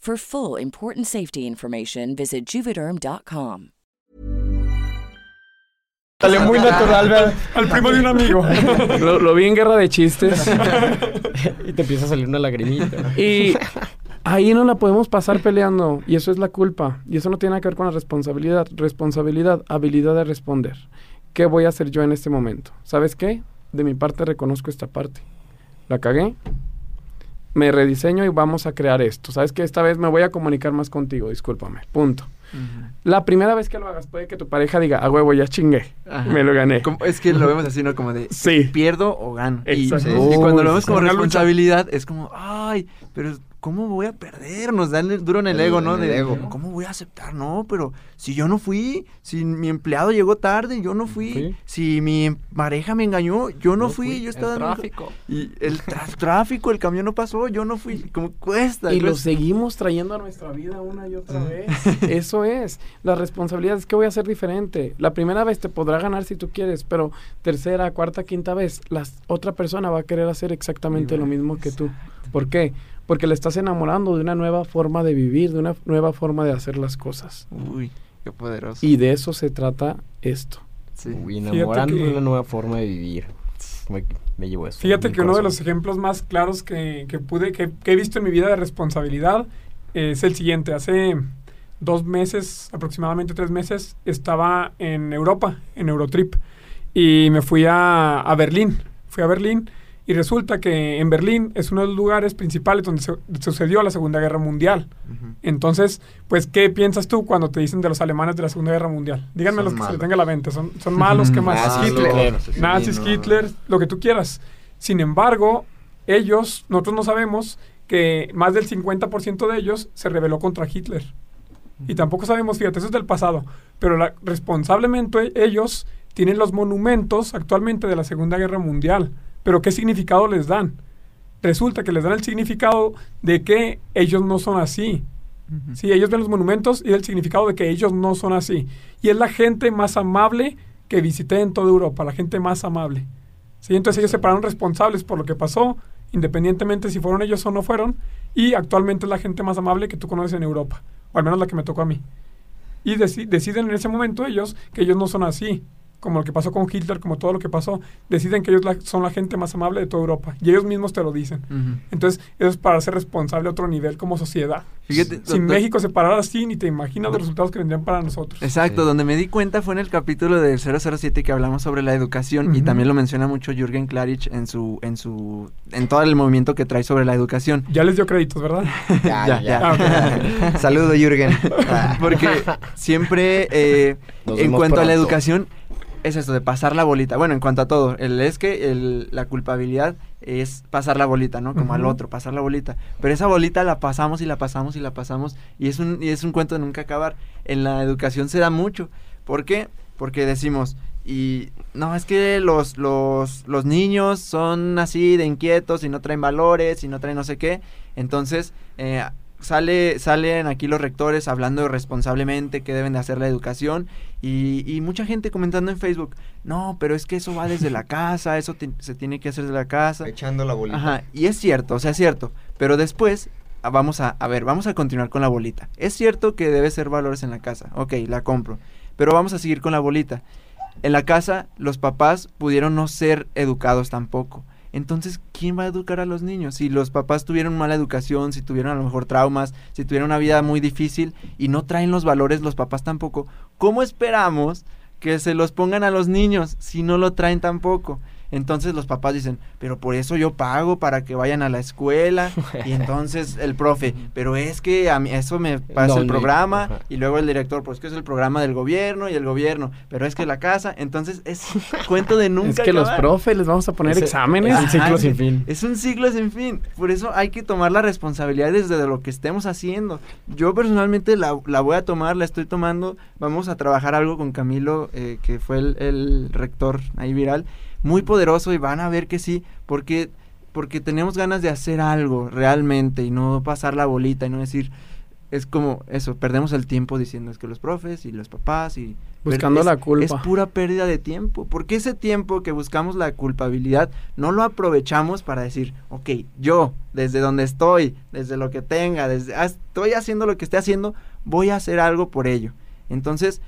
For full important safety information, visit juvederm.com. Salió muy natural, ¿verdad? Al primo de un amigo. [laughs] Lo, lo vi en Guerra de Chistes. [laughs] y te empieza a salir una lagrimita. Y ahí no la podemos pasar peleando. Y eso es la culpa. Y eso no tiene nada que ver con la responsabilidad. Responsabilidad, habilidad de responder. ¿Qué voy a hacer yo en este momento? ¿Sabes qué? De mi parte reconozco esta parte. La cagué. Me rediseño y vamos a crear esto. ¿Sabes qué? Esta vez me voy a comunicar más contigo. Discúlpame. Punto. La primera vez que lo hagas puede que tu pareja diga, a huevo, ya chingué. Ajá. Me lo gané. Como- es que lo [laughs] vemos así, ¿no? Como de Sí. pierdo o gano. Y, Exacto. y cuando lo vemos sí. como responsabilidad, es como, ay, pero ¿cómo voy a perder? Nos dan el- duro en el, El- ego, ¿no? en el de, ego. ¿cómo voy a aceptar? No, pero si yo no fui, si mi empleado llegó tarde, yo no fui. Sí. Si mi pareja me engañó, yo no, fui, yo El estaba... en un- tráfico. Y el tra- tráfico, el camión no pasó, yo no fui. Como cuesta. Y lo seguimos trayendo a nuestra vida una y otra vez. Eso es. La responsabilidad es que voy a hacer diferente. La primera vez te podrá ganar si tú quieres, pero tercera, cuarta, quinta vez, la otra persona va a querer hacer exactamente lo mismo que tú. ¿Por qué? Porque le estás enamorando de una nueva forma de vivir, de una nueva forma de hacer las cosas. Uy, qué poderoso. Y de eso se trata esto. Sí. Uy, enamorando que- de una nueva forma de vivir. Me, me llevó eso. Fíjate que uno de los ejemplos más claros que, que pude, que, que he visto en mi vida de responsabilidad es el siguiente. Hace dos meses, aproximadamente tres meses, estaba en Europa, en Eurotrip, y me fui a, a Berlín. Fui a Berlín Y resulta que en Berlín es uno de los lugares principales donde se, sucedió la Segunda Guerra Mundial. Entonces, pues, ¿qué piensas tú cuando te dicen de los alemanes de la Segunda Guerra Mundial? Díganme Son los que se les tenga a la mente. Son, son malos, ¿qué más? Malos, Hitler. Nazis, Hitler, lo que tú quieras. Sin embargo, ellos, nosotros no sabemos que más del 50% de ellos se rebeló contra Hitler. Y tampoco sabemos, fíjate, eso es del pasado. Pero la- responsablemente ellos tienen los monumentos actualmente de la Segunda Guerra Mundial. Pero ¿qué significado les dan? Resulta que les dan el significado de que ellos no son así. Sí, ellos ven los monumentos y el significado de que ellos no son así. Y es la gente más amable que visité en toda Europa, la gente más amable. Sí, entonces ellos se pararon responsables por lo que pasó, independientemente si fueron ellos o no fueron, y actualmente es la gente más amable que tú conoces en Europa, o al menos la que me tocó a mí. Y deci- deciden en ese momento ellos que ellos no son así, como lo que pasó con Hitler, como todo lo que pasó, deciden que ellos la- son la gente más amable de toda Europa, y ellos mismos te lo dicen. Entonces, eso es para ser responsable a otro nivel como sociedad. Fíjate, si doctor- México se parara así, ni te imaginas los resultados que vendrían para nosotros. Exacto, donde me di cuenta fue en el capítulo del 007 que hablamos sobre la educación y también lo menciona mucho Jürgen Klarich en su en su en todo el movimiento que trae sobre la educación. Ya les dio créditos, ¿verdad? [laughs] [laughs] Ya, Ya, ya. Ah. Saludo, Jürgen. [laughs] Porque siempre eh, en cuanto a la educación es esto de pasar la bolita. Bueno, en cuanto a todo, el es que el- la culpabilidad es pasar la bolita, ¿no? Como al otro, pasar la bolita. Pero esa bolita la pasamos y la pasamos y la pasamos y es un y es un cuento de nunca acabar. En la educación se da mucho. ¿Por qué? Porque decimos y no, es que los, los, los niños son así de inquietos y no traen valores y no traen no sé qué. Entonces, eh, sale, salen aquí los rectores hablando responsablemente que deben de hacer la educación y, y mucha gente comentando en Facebook, no, pero es que eso va desde la casa, eso se tiene que hacer desde la casa. Echando la bolita. Ajá, y es cierto, o sea, es cierto, pero después ah, vamos a, a ver, vamos a continuar con la bolita. Es cierto que debe ser valores en la casa, ok, la compro, pero vamos a seguir con la bolita. En la casa los papás pudieron no ser educados tampoco. Entonces, ¿quién va a educar a los niños? Si los papás tuvieron mala educación, si tuvieron a lo mejor traumas, si tuvieron una vida muy difícil y no traen los valores, los papás tampoco, ¿cómo esperamos que se los pongan a los niños si no lo traen tampoco? Entonces los papás dicen, pero por eso yo pago para que vayan a la escuela. [laughs] y entonces el profe, pero es que a mí eso me pasa No, el programa. Y luego el director, pues que es el programa del gobierno y el gobierno, pero es que la casa. Entonces es [laughs] cuento de nunca. Es que los profes les vamos a poner exámenes. es un ciclo sin fin. Es un ciclo sin fin. Por eso hay que tomar la responsabilidad desde lo que estemos haciendo. Yo personalmente la, la voy a tomar, la estoy tomando. Vamos a trabajar algo con Camilo, eh, que fue el, el rector ahí viral. Muy poderoso y van a ver que sí, porque, porque tenemos ganas de hacer algo realmente y no pasar la bolita y no decir... Es como eso, perdemos el tiempo diciendo es que los profes y los papás y... Buscando es- la culpa. Es pura pérdida de tiempo. Porque ese tiempo que buscamos la culpabilidad no lo aprovechamos para decir, ok, yo, desde donde estoy, desde lo que tenga, desde estoy haciendo lo que esté haciendo, voy a hacer algo por ello. Entonces,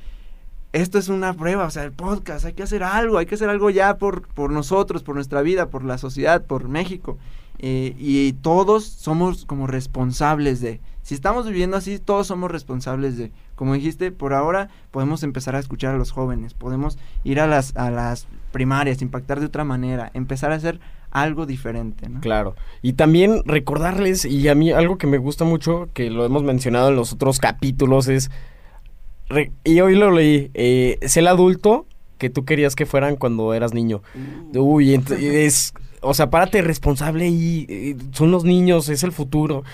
esto es una prueba, o sea, el podcast, hay que hacer algo, hay que hacer algo ya por, por nosotros, por nuestra vida, por la sociedad, por México. Eh, y todos somos como responsables de, si estamos viviendo así, todos somos responsables de, como dijiste, por ahora podemos empezar a escuchar a los jóvenes, podemos ir a las, a las primarias, impactar de otra manera, empezar a hacer algo diferente, ¿no? Claro. Y también recordarles, y a mí algo que me gusta mucho, que lo hemos mencionado en los otros capítulos, es, y hoy lo leí, eh, es el adulto que tú querías que fueran cuando eras niño. Uy, ent- es, o sea, párate responsable y eh, son los niños, es el futuro.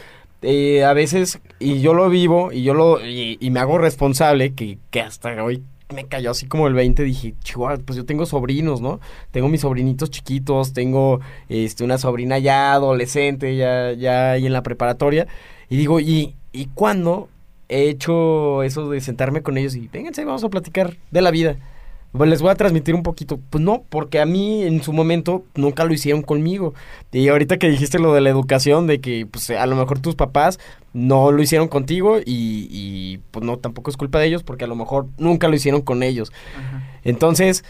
Eh, a veces, y yo lo vivo, y yo lo, y, y me hago responsable, que, que hasta hoy me cayó así como el 20, dije, chihuahua, pues yo tengo sobrinos, ¿no? Tengo mis sobrinitos chiquitos, tengo este una sobrina ya adolescente, ya, ya ahí en la preparatoria, y digo, ¿y, y cuándo he hecho eso de sentarme con ellos y vénganse, vamos a platicar de la vida? Pues les voy a transmitir un poquito. Pues no, porque a mí en su momento nunca lo hicieron conmigo. Y ahorita que dijiste lo de la educación, de que pues a lo mejor tus papás no lo hicieron contigo y, y, pues no, tampoco es culpa de ellos porque a lo mejor nunca lo hicieron con ellos. Entonces,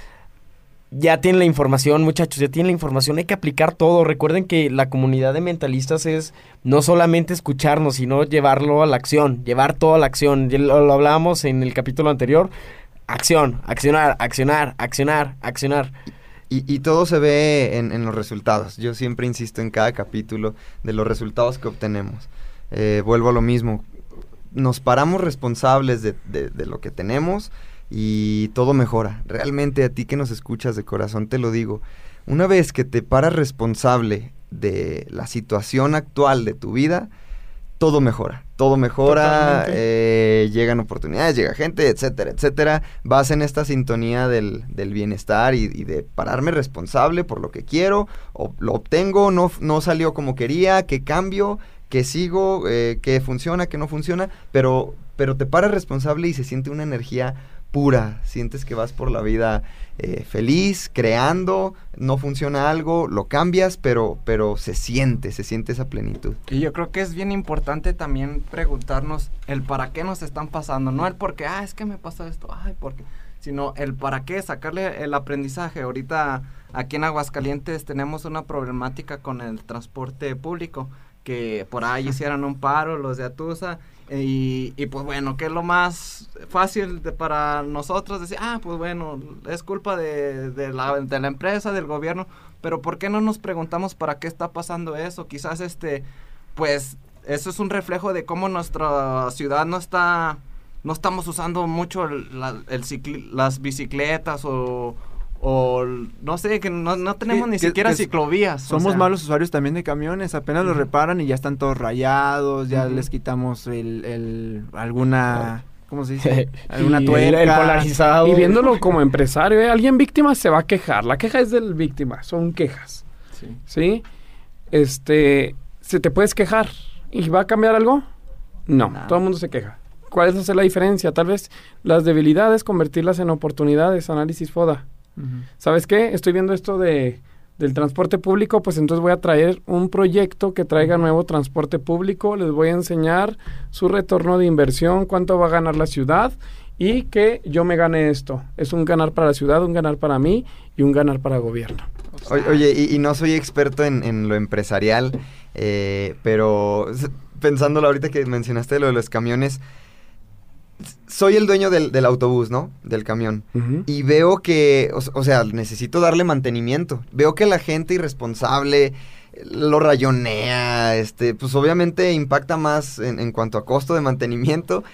ya tienen la información, muchachos, ya tienen la información, hay que aplicar todo. Recuerden que la comunidad de mentalistas es no solamente escucharnos, sino llevarlo a la acción, llevar todo a la acción. Ya Lo, hablábamos en el capítulo anterior. Acción, accionar, accionar, accionar, accionar. Y, todo se ve en, los resultados. Yo siempre insisto en cada capítulo de los resultados que obtenemos. Eh, vuelvo a lo mismo. Nos paramos responsables de lo que tenemos y todo mejora. Realmente a ti que nos escuchas de corazón te lo digo. Una vez que te paras responsable de la situación actual de tu vida, todo mejora. Todo mejora, eh, llegan oportunidades, llega gente, etcétera, etcétera. Vas en esta sintonía del, del bienestar y, y de pararme responsable por lo que quiero, o lo obtengo, no, no salió como quería, que cambio, que sigo, eh, que funciona, que no funciona, pero, pero te paras responsable y se siente una energía pura, sientes que vas por la vida eh, feliz, creando, no funciona algo, lo cambias, pero, pero se siente, se siente esa plenitud. Y yo creo que es bien importante también preguntarnos el para qué nos están pasando, no el por qué, ah, es que me pasó esto, ay, por qué, sino el para qué, sacarle el aprendizaje. Ahorita aquí en Aguascalientes tenemos una problemática con el transporte público, que por ahí [laughs] hicieran un paro los de Atusa. Y, y, pues bueno, que es lo más fácil de- para nosotros decir, ah, pues bueno, es culpa de, de la, de la empresa, del gobierno, pero ¿por qué no nos preguntamos para qué está pasando eso? Quizás este, pues eso es un reflejo de cómo nuestra ciudad no está, no estamos usando mucho la- el cicli- las bicicletas o, o no sé, que no, no tenemos Que- ni que- siquiera que ciclovías. o Somos sea. malos usuarios también de camiones, apenas los reparan y ya están todos rayados, ya les quitamos el, el alguna, ¿cómo se dice? [laughs] alguna tuerca. el polarizado. Y viéndolo como empresario, ¿eh? alguien víctima se va a quejar. La queja es del víctima, son quejas. Sí. ¿Sí? Este, se te puedes quejar. ¿Y va a cambiar algo? No, Nada. todo el mundo se queja. ¿Cuál es hacer la diferencia? Tal vez las debilidades convertirlas en oportunidades, análisis FODA. ¿Sabes qué? Estoy viendo esto de del transporte público, pues entonces voy a traer un proyecto que traiga nuevo transporte público, les voy a enseñar su retorno de inversión, cuánto va a ganar la ciudad y que yo me gane esto. Es un ganar para la ciudad, un ganar para mí y un ganar para el gobierno. O- Oye, y, y no soy experto en, en lo empresarial, eh, pero pensándolo ahorita que mencionaste lo de los camiones, soy el dueño del, del autobús, ¿no? Del camión. Y veo que, o, o sea, necesito darle mantenimiento. Veo que la gente irresponsable lo rayonea, este, pues obviamente impacta más en, en cuanto a costo de mantenimiento.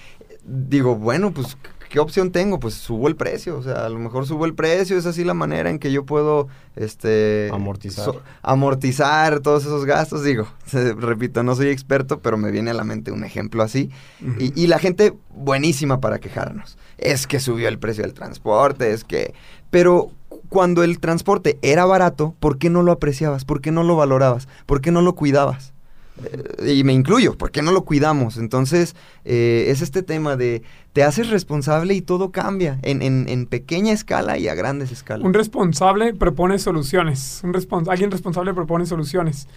Digo, bueno, pues, ¿qué opción tengo? Pues subo el precio, o sea, a lo mejor subo el precio, es así la manera en que yo puedo, este... Amortizar. so- amortizar todos esos gastos, digo, [laughs] repito, no soy experto, pero me viene a la mente un ejemplo así. Y, y la gente buenísima para quejarnos. Es que subió el precio del transporte, es que... Pero cu- cuando el transporte era barato, ¿por qué no lo apreciabas? ¿Por qué no lo valorabas? ¿Por qué no lo cuidabas? Eh, y me incluyo, ¿por qué no lo cuidamos? Entonces, eh, es este tema de te haces responsable y todo cambia en, en- en pequeña escala y a grandes escalas. Un responsable propone soluciones. Un respons- alguien responsable propone soluciones.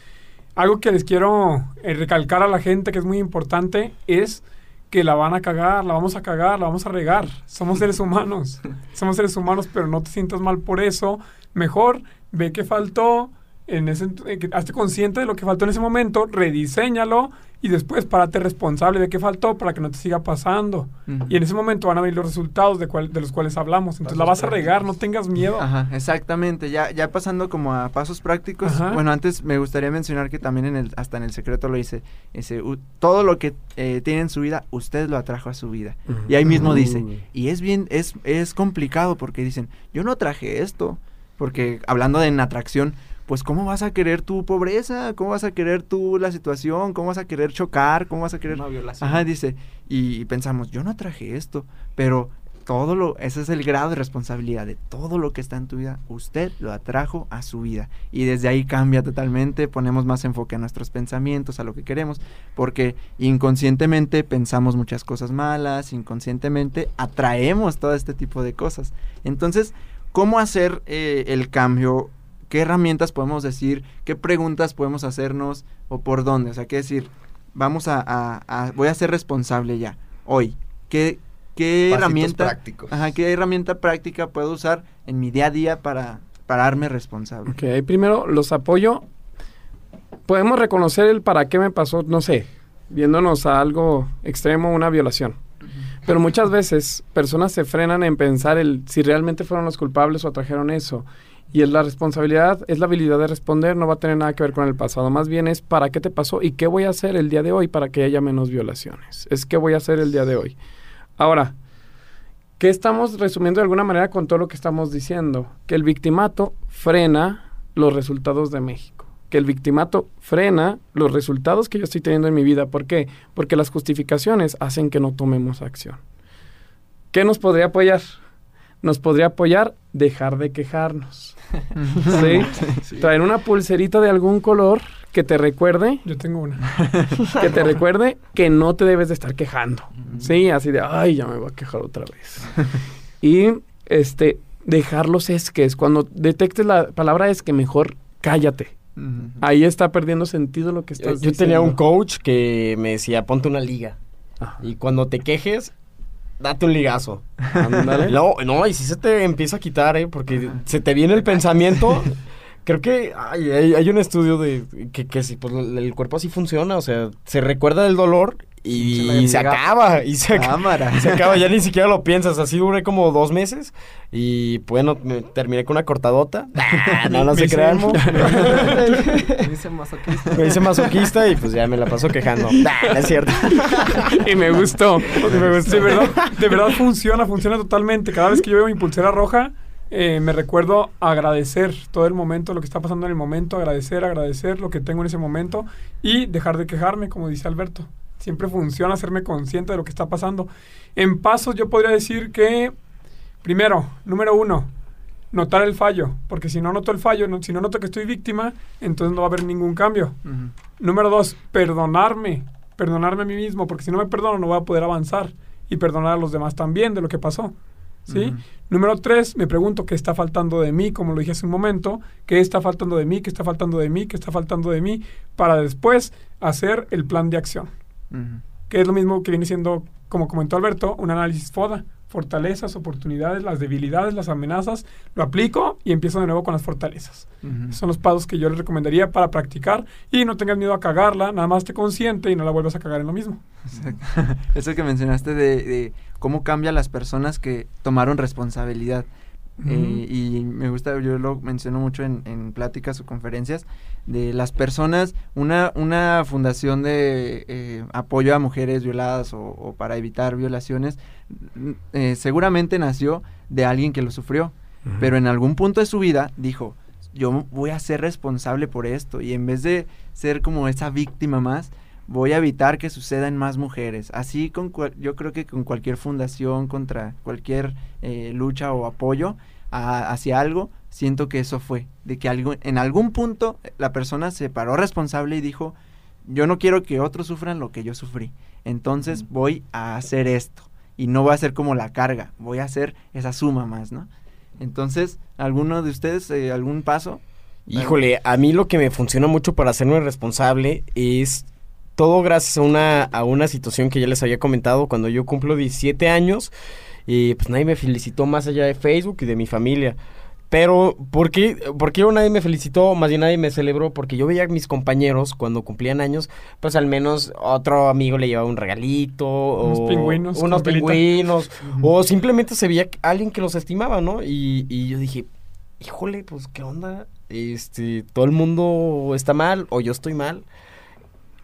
Algo que les quiero eh, recalcar a la gente que es muy importante es que la van a cagar, la vamos a cagar, la vamos a regar. Somos seres humanos. [laughs] Somos seres humanos, pero no te sientas mal por eso. Mejor ve qué faltó, en ese, eh, hazte consciente de lo que faltó en ese momento, rediseñalo y después párate responsable de qué faltó para que no te siga pasando. Y en ese momento van a ver los resultados de, cual- de los cuales hablamos. Entonces la vas a regar, no tengas miedo. Ajá, exactamente. Ya, ya pasando como a pasos prácticos. Ajá. Bueno, antes me gustaría mencionar que también en el, hasta en el secreto lo dice. Dice, "U- todo lo que eh, tiene en su vida, usted lo atrajo a su vida. Y ahí mismo dice, y es bien, es, es complicado porque dicen, yo no traje esto. Porque hablando de en atracción, pues ¿cómo vas a querer tu pobreza? ¿Cómo vas a querer tú la situación? ¿Cómo vas a querer chocar? ¿Cómo vas a querer Una violación. Ajá, dice, y pensamos, yo no traje esto, pero todo lo, ese es el grado de responsabilidad de todo lo que está en tu vida, usted lo atrajo a su vida. Y desde ahí cambia totalmente, ponemos más enfoque a nuestros pensamientos, a lo que queremos, porque inconscientemente pensamos muchas cosas malas, inconscientemente atraemos todo este tipo de cosas. Entonces, ¿cómo hacer eh, el cambio? ¿Qué herramientas podemos decir? ¿Qué preguntas podemos hacernos? ¿O por dónde? O sea, qué decir, vamos a, a- a- voy a ser responsable ya, hoy. ¿Qué, qué Pasitos herramienta, prácticos. ajá, qué herramienta práctica puedo usar en mi día a día para pararme responsable? Ok, primero los apoyo. Podemos reconocer el para qué me pasó, no sé, viéndonos a algo extremo, una violación. Pero muchas veces personas se frenan en pensar el si realmente fueron los culpables o atrajeron eso. Y es la responsabilidad, es la habilidad de responder, no va a tener nada que ver con el pasado. Más bien es para qué te pasó y qué voy a hacer el día de hoy para que haya menos violaciones. Es qué voy a hacer el día de hoy. Ahora, ¿qué estamos resumiendo de alguna manera con todo lo que estamos diciendo? Que el victimato frena los resultados de México. Que el victimato frena los resultados que yo estoy teniendo en mi vida. ¿Por qué? Porque las justificaciones hacen que no tomemos acción. ¿Qué nos podría apoyar? Nos podría apoyar dejar de quejarnos. ¿Sí? Traer una pulserita de algún color que te recuerde. Yo tengo una. [laughs] Que te recuerde que no te debes de estar quejando. Sí, así de, ay, ya me voy a quejar otra vez. y este, dejarlos es que es cuando detectes la palabra es que mejor cállate. Ahí está perdiendo sentido lo que Yo, estás yo tenía un diciendo. coach que me decía, ponte una liga. Ajá. Y cuando te quejes, date un ligazo. [laughs] Ándale. No, no, y si se te empieza a quitar, ¿eh? Porque se te viene el pensamiento. Creo que ay, hay, hay un estudio de que, que si, pues, el cuerpo así funciona, o sea, se recuerda del dolor y, Se y acaba, y se, acaba, Cámara. y se acaba, ya ni [laughs] siquiera lo piensas, así duré como dos meses y bueno, me terminé con una cortadota. [laughs] Ah, [laughs] no, no se Me crean. hice- Dice masoquista. Me hice masoquista y pues ya me la paso quejando. Nah, no es cierto. y me gustó. De verdad, de verdad funciona, funciona totalmente. Cada vez que yo veo mi pulsera roja, eh, me recuerdo agradecer todo el momento, lo que está pasando en el momento, agradecer, agradecer lo que tengo en ese momento y dejar de quejarme, como dice Alberto. Siempre funciona hacerme consciente de lo que está pasando. En pasos yo podría decir que, primero, número uno, notar el fallo, porque si no noto el fallo, no- si no noto que estoy víctima, entonces no va a haber ningún cambio. Número dos, perdonarme. Perdonarme a mí mismo, porque si no me perdono no voy a poder avanzar. Y perdonar a los demás también de lo que pasó. ¿Sí? Número tres, me pregunto qué está faltando de mí, como lo dije hace un momento. ¿Qué está faltando de mí? ¿Qué está faltando de mí? ¿Qué está faltando de mí? Para después hacer el plan de acción. Que es lo mismo que viene siendo, como comentó Alberto, un análisis FODA. Fortalezas, oportunidades, las debilidades, las amenazas. Lo aplico y empiezo de nuevo con las fortalezas. Son los pasos que yo les recomendaría para practicar y no tengas miedo a cagarla, nada más te consciente y no la vuelvas a cagar en lo mismo. Exacto. [laughs] Eso que mencionaste de, de cómo cambia las personas que tomaron responsabilidad. Eh, y me gusta, yo lo menciono mucho en, en pláticas o conferencias, de las personas, una, una fundación de eh, apoyo a mujeres violadas o, o para evitar violaciones, eh, seguramente nació de alguien que lo sufrió, pero en algún punto de su vida dijo, yo voy a ser responsable por esto y en vez de ser como esa víctima más, voy a evitar que suceda en más mujeres. Así con cual- yo creo que con cualquier fundación, contra cualquier eh, lucha o apoyo a- hacia algo, siento que eso fue, de que algo, en algún punto eh, la persona se paró responsable y dijo, yo no quiero que otros sufran lo que yo sufrí, entonces voy a hacer esto y no voy a hacer como la carga, voy a hacer esa suma más, ¿no? Entonces, ¿alguno de ustedes, eh, algún paso? Híjole, a mí lo que me funciona mucho para hacerme responsable es todo gracias a una, a una situación que ya les había comentado cuando yo cumplo 17 años y pues nadie me felicitó más allá de Facebook y de mi familia. Pero, ¿por qué, ¿por qué nadie me felicitó? Más bien nadie me celebró porque yo veía a mis compañeros cuando cumplían años, pues al menos otro amigo le llevaba un regalito Unos o pingüinos unos pingüinos o simplemente se veía alguien que los estimaba, ¿no? Y, y yo dije, híjole, pues, ¿qué onda? Este, todo el mundo está mal o yo estoy mal.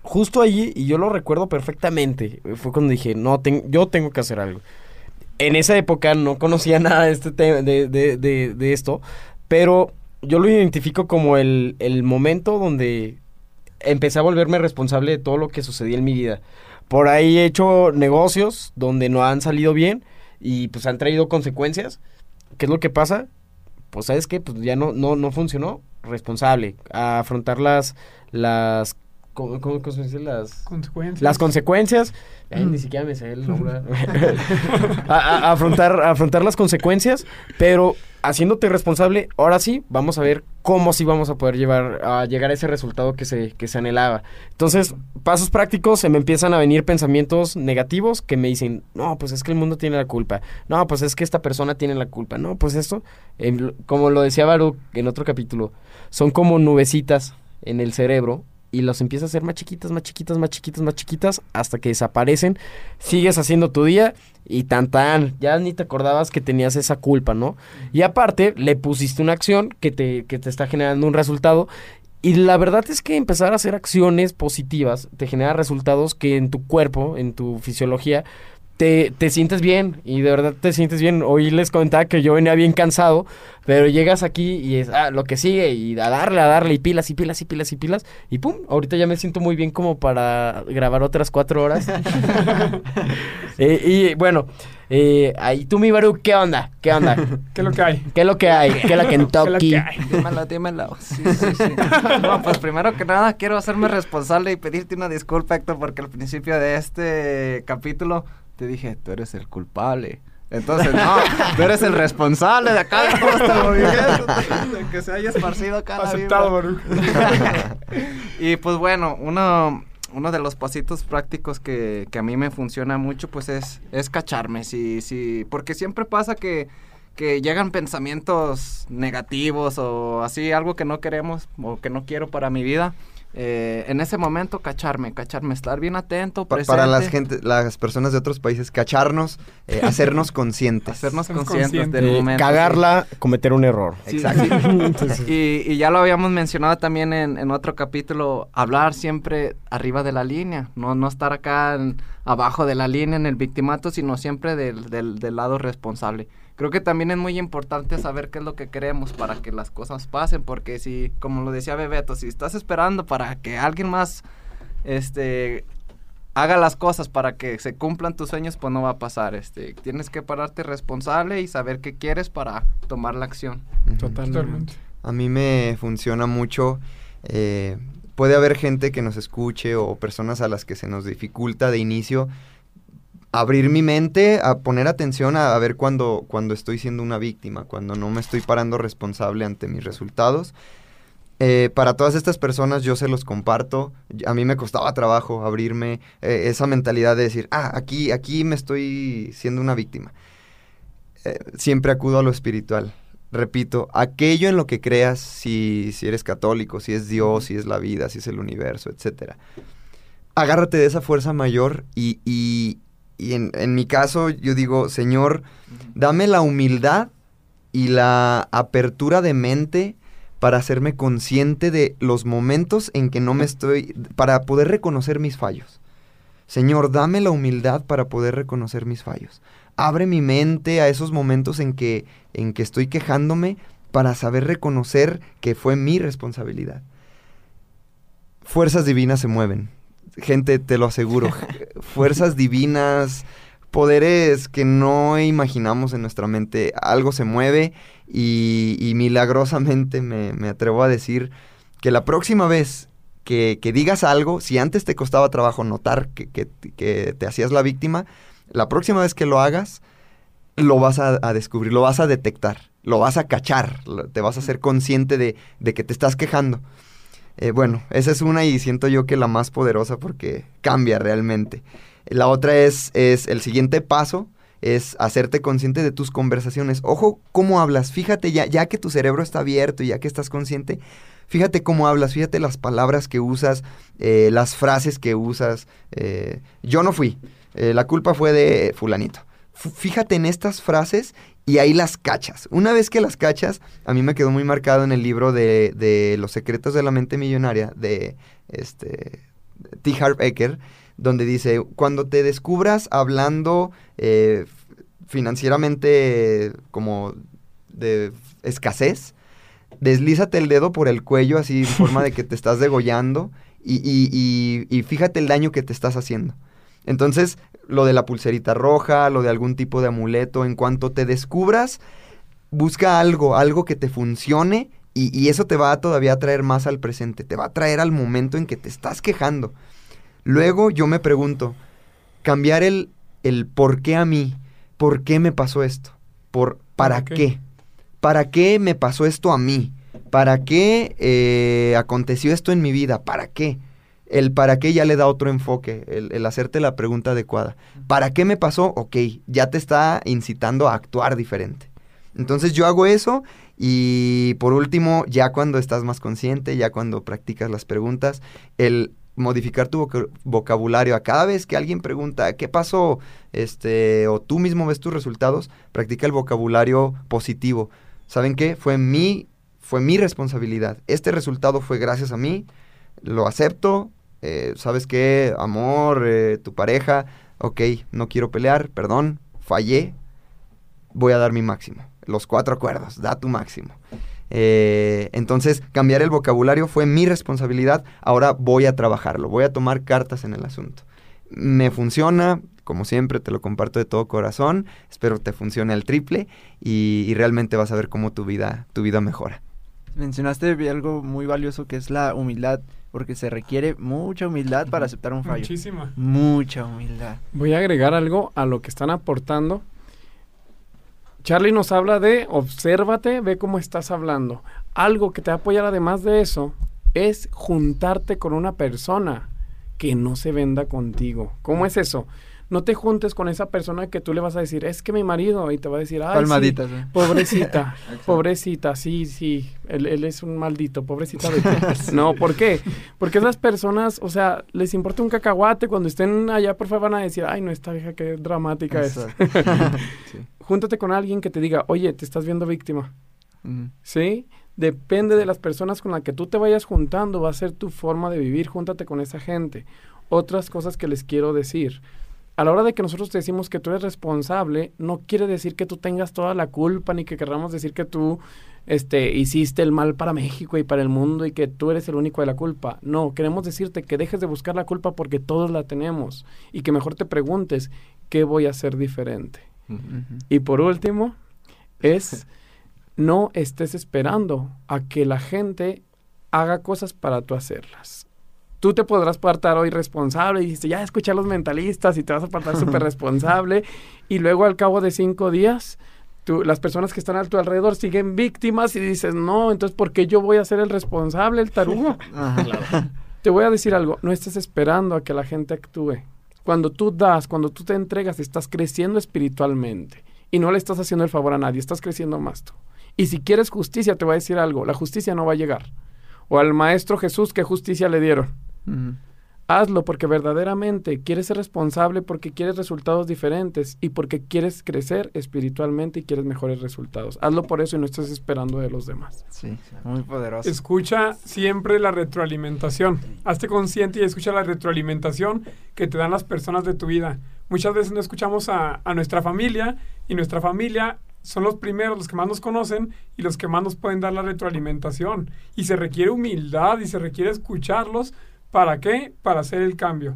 Justo allí, y yo lo recuerdo perfectamente, fue cuando dije, no, ten- yo tengo que hacer algo. En esa época no conocía [laughs] nada de, este te- de, de, de, de esto, pero yo lo identifico como el, el momento donde empecé a volverme responsable de todo lo que sucedía en mi vida. Por ahí he hecho negocios donde no han salido bien y pues han traído consecuencias. ¿Qué es lo que pasa? Pues sabes qué, pues ya no, no, no funcionó. Responsable. A afrontar las, las, ¿cómo, cómo, cómo se dice? Las, Consecuencias. las consecuencias. Ay, ni siquiera me sé el [laughs] nombre. [laughs] a, a- a afrontar, a afrontar las consecuencias, pero haciéndote responsable, ahora sí, vamos a ver cómo sí vamos a poder llevar, a llegar a ese resultado que se, que se anhelaba. Entonces, pasos prácticos, se me empiezan a venir pensamientos negativos que me dicen, no, pues es que el mundo tiene la culpa, no, pues es que esta persona tiene la culpa, no, pues esto, como lo decía Baruch en otro capítulo, son como nubecitas en el cerebro y los empiezas a hacer más chiquitas, más chiquitas, más chiquitas, más chiquitas, hasta que desaparecen. Sigues haciendo tu día y tan tan, ya ni te acordabas que tenías esa culpa, ¿no? Y aparte, le pusiste una acción que te, que te está generando un resultado. Y la verdad es que empezar a hacer acciones positivas te genera resultados que en tu cuerpo, en tu fisiología, te, te, sientes bien y de verdad te sientes bien. Hoy les comentaba que yo venía bien cansado, pero llegas aquí y es ah, lo que sigue y a darle, a darle y pilas y pilas y pilas y pilas y pum, ahorita ya me siento muy bien como para grabar otras cuatro horas. [laughs] [laughs] eh, y bueno, eh, ahí tú mi Baru, ¿qué onda? ¿Qué onda? ¿Qué es lo que hay? ¿Qué es lo que hay? ¿Qué es la Kentucky? [laughs] ¿Qué es dímelo, dímelo. Sí, sí, sí. no, pues primero que nada quiero hacerme responsable y pedirte una disculpa, Héctor, porque al principio de este capítulo te dije, tú eres el culpable. Entonces, no, tú eres el responsable de acá de todo este movimiento, de que se haya esparcido acá Aceptado, [laughs] y pues bueno, uno, uno de los pasitos prácticos que, que a mí me funciona mucho, pues es, es cacharme, sí, sí, porque siempre pasa que, que llegan pensamientos negativos o así, algo que no queremos o que no quiero para mi vida. Eh, en ese momento cacharme, cacharme, estar bien atento, Pa- Para las gente, las personas de otros países, cacharnos, eh, [laughs] hacernos conscientes. hacernos conscientes conscientes. del Eh, momento. cagarla, cometer un error. sí. Exacto. [laughs] y, y ya lo habíamos mencionado también en, en otro capítulo, hablar siempre arriba de la línea, no, no estar acá en- abajo de la línea en el victimato, sino siempre del, del, del lado responsable. Creo que también es muy importante saber qué es lo que queremos para que las cosas pasen, porque si, como lo decía Bebeto, si estás esperando para que alguien más este haga las cosas para que se cumplan tus sueños, pues no va a pasar. Este, tienes que pararte responsable y saber qué quieres para tomar la acción. Totalmente. A mí me funciona mucho. eh, puede haber gente que nos escuche o personas a las que se nos dificulta de inicio abrir mi mente, a poner atención a, a ver cuando, cuando estoy siendo una víctima, cuando no me estoy parando responsable ante mis resultados. Eh, para todas estas personas yo se los comparto. A mí me costaba trabajo abrirme eh, esa mentalidad de decir, ah, aquí, aquí me estoy siendo una víctima. Eh, siempre acudo a lo espiritual. Repito, aquello en lo que creas, si, si eres católico, si es Dios, si es la vida, si es el universo, etcétera. Agárrate de esa fuerza mayor y, y- y en, en mi caso yo digo, Señor, dame la humildad y la apertura de mente para hacerme consciente de los momentos en que no me estoy, para poder reconocer mis fallos. Señor, dame la humildad para poder reconocer mis fallos. Abre mi mente a esos momentos en que, en que estoy quejándome para saber reconocer que fue mi responsabilidad. Fuerzas divinas se mueven. Gente, te lo aseguro. [laughs] Fuerzas divinas, poderes que no imaginamos en nuestra mente. Algo se mueve y, y milagrosamente me, me atrevo a decir que la próxima vez que, que digas algo, si antes te costaba trabajo notar que, que- que te hacías la víctima, la próxima vez que lo hagas, lo vas a, a descubrir, lo vas a detectar, lo vas a cachar, te vas a ser consciente de, de que te estás quejando. Eh, bueno, esa es una y siento yo que la más poderosa porque cambia realmente. La otra es, es el siguiente paso, es hacerte consciente de tus conversaciones. Ojo cómo hablas, fíjate ya, ya que tu cerebro está abierto y ya que estás consciente, fíjate cómo hablas, fíjate las palabras que usas, eh, las frases que usas. eh, yo no fui, la culpa fue de fulanito. Fíjate en estas frases y ahí las cachas. Una vez que las cachas, a mí me quedó muy marcado en el libro de, de Los secretos de la mente millonaria de este, T. Harv Eker, donde dice, cuando te descubras hablando eh, financieramente como de escasez, deslízate el dedo por el cuello así en forma de que te [laughs] estás degollando y, y- y- y fíjate el daño que te estás haciendo. Entonces, lo de la pulserita roja, lo de algún tipo de amuleto, en cuanto te descubras, busca algo, algo que te funcione y, y eso te va a todavía a traer más al presente, te va a traer al momento en que te estás quejando. Luego yo me pregunto, cambiar el, el por qué a mí, por qué me pasó esto, por para, qué? para qué me pasó esto a mí, para qué eh, aconteció esto en mi vida, para qué. El para qué ya le da otro enfoque, el, el hacerte la pregunta adecuada. ¿Para qué me pasó? Ok, ya te está incitando a actuar diferente. Entonces yo hago eso Y por último, ya cuando estás más consciente, ya cuando practicas las preguntas, el modificar tu voca- vocabulario a cada vez que alguien pregunta qué pasó, este, o tú mismo ves tus resultados, practica el vocabulario positivo. ¿Saben qué? Fue mi, fue mi responsabilidad. Este resultado fue gracias a mí, lo acepto. eh, ¿Sabes qué? Amor, eh, tu pareja, ok, no quiero pelear, perdón, fallé, voy a dar mi máximo. Los cuatro acuerdos, da tu máximo. Eh, entonces, cambiar el vocabulario fue mi responsabilidad, ahora voy a trabajarlo, voy a tomar cartas en el asunto. Me funciona, como siempre te lo comparto de todo corazón, espero te funcione al triple y, y realmente vas a ver cómo tu vida, tu vida mejora. Mencionaste algo muy valioso que es la humildad, porque se requiere mucha humildad para aceptar un fallo. Muchísima. Mucha humildad. Voy a agregar algo a lo que están aportando. Charlie nos habla de obsérvate, ve cómo estás hablando. Algo que te va a apoyar además de eso es juntarte con una persona que no se venda contigo. ¿Cómo es eso? No te juntes con esa persona que tú le vas a decir, es que mi marido, y te va a decir, ay, sí, Palmaditas, ¿eh? pobrecita, [laughs] pobrecita, sí, sí, él, él es un maldito, pobrecita de ti. [laughs] No, ¿por qué? Porque esas personas, o sea, les importa un cacahuate, cuando estén allá, por favor, van a decir, ay, no, esta vieja qué dramática es. [laughs] Júntate con alguien que te diga, oye, te estás viendo víctima. ¿sí? Depende de las personas con las que tú te vayas juntando, va a ser tu forma de vivir, júntate con esa gente. Otras cosas que les quiero decir. A la hora de que nosotros te decimos que tú eres responsable, no quiere decir que tú tengas toda la culpa, ni que querramos decir que tú este, hiciste el mal para México y para el mundo y que tú eres el único de la culpa. No, queremos decirte que dejes de buscar la culpa porque todos la tenemos y que mejor te preguntes, ¿qué voy a hacer diferente? Y por último, es no estés esperando a que la gente haga cosas para tú hacerlas. Tú te podrás apartar hoy responsable y dices, ya escuché a los mentalistas y te vas a apartar súper [laughs] responsable. Y luego al cabo de cinco días, tú, las personas que están a tu alrededor siguen víctimas y dices, no, entonces ¿por qué yo voy a ser el responsable, el tarugo? [laughs] [laughs] Te voy a decir algo, no estés esperando a que la gente actúe. Cuando tú das, cuando tú te entregas, estás creciendo espiritualmente y no le estás haciendo el favor a nadie, estás creciendo más tú. Y si quieres justicia, te voy a decir algo, la justicia no va a llegar. O al maestro Jesús, ¿qué justicia le dieron? Hazlo porque verdaderamente quieres ser responsable, porque quieres resultados diferentes y porque quieres crecer espiritualmente y quieres mejores resultados. Hazlo por eso y no estés esperando de los demás. Sí, muy poderoso. Escucha siempre la retroalimentación. Hazte consciente y escucha la retroalimentación que te dan las personas de tu vida. Muchas veces no escuchamos a, a nuestra familia y nuestra familia son los primeros, los que más nos conocen y los que más nos pueden dar la retroalimentación. Y se requiere humildad y se requiere escucharlos. ¿Para qué? Para hacer el cambio.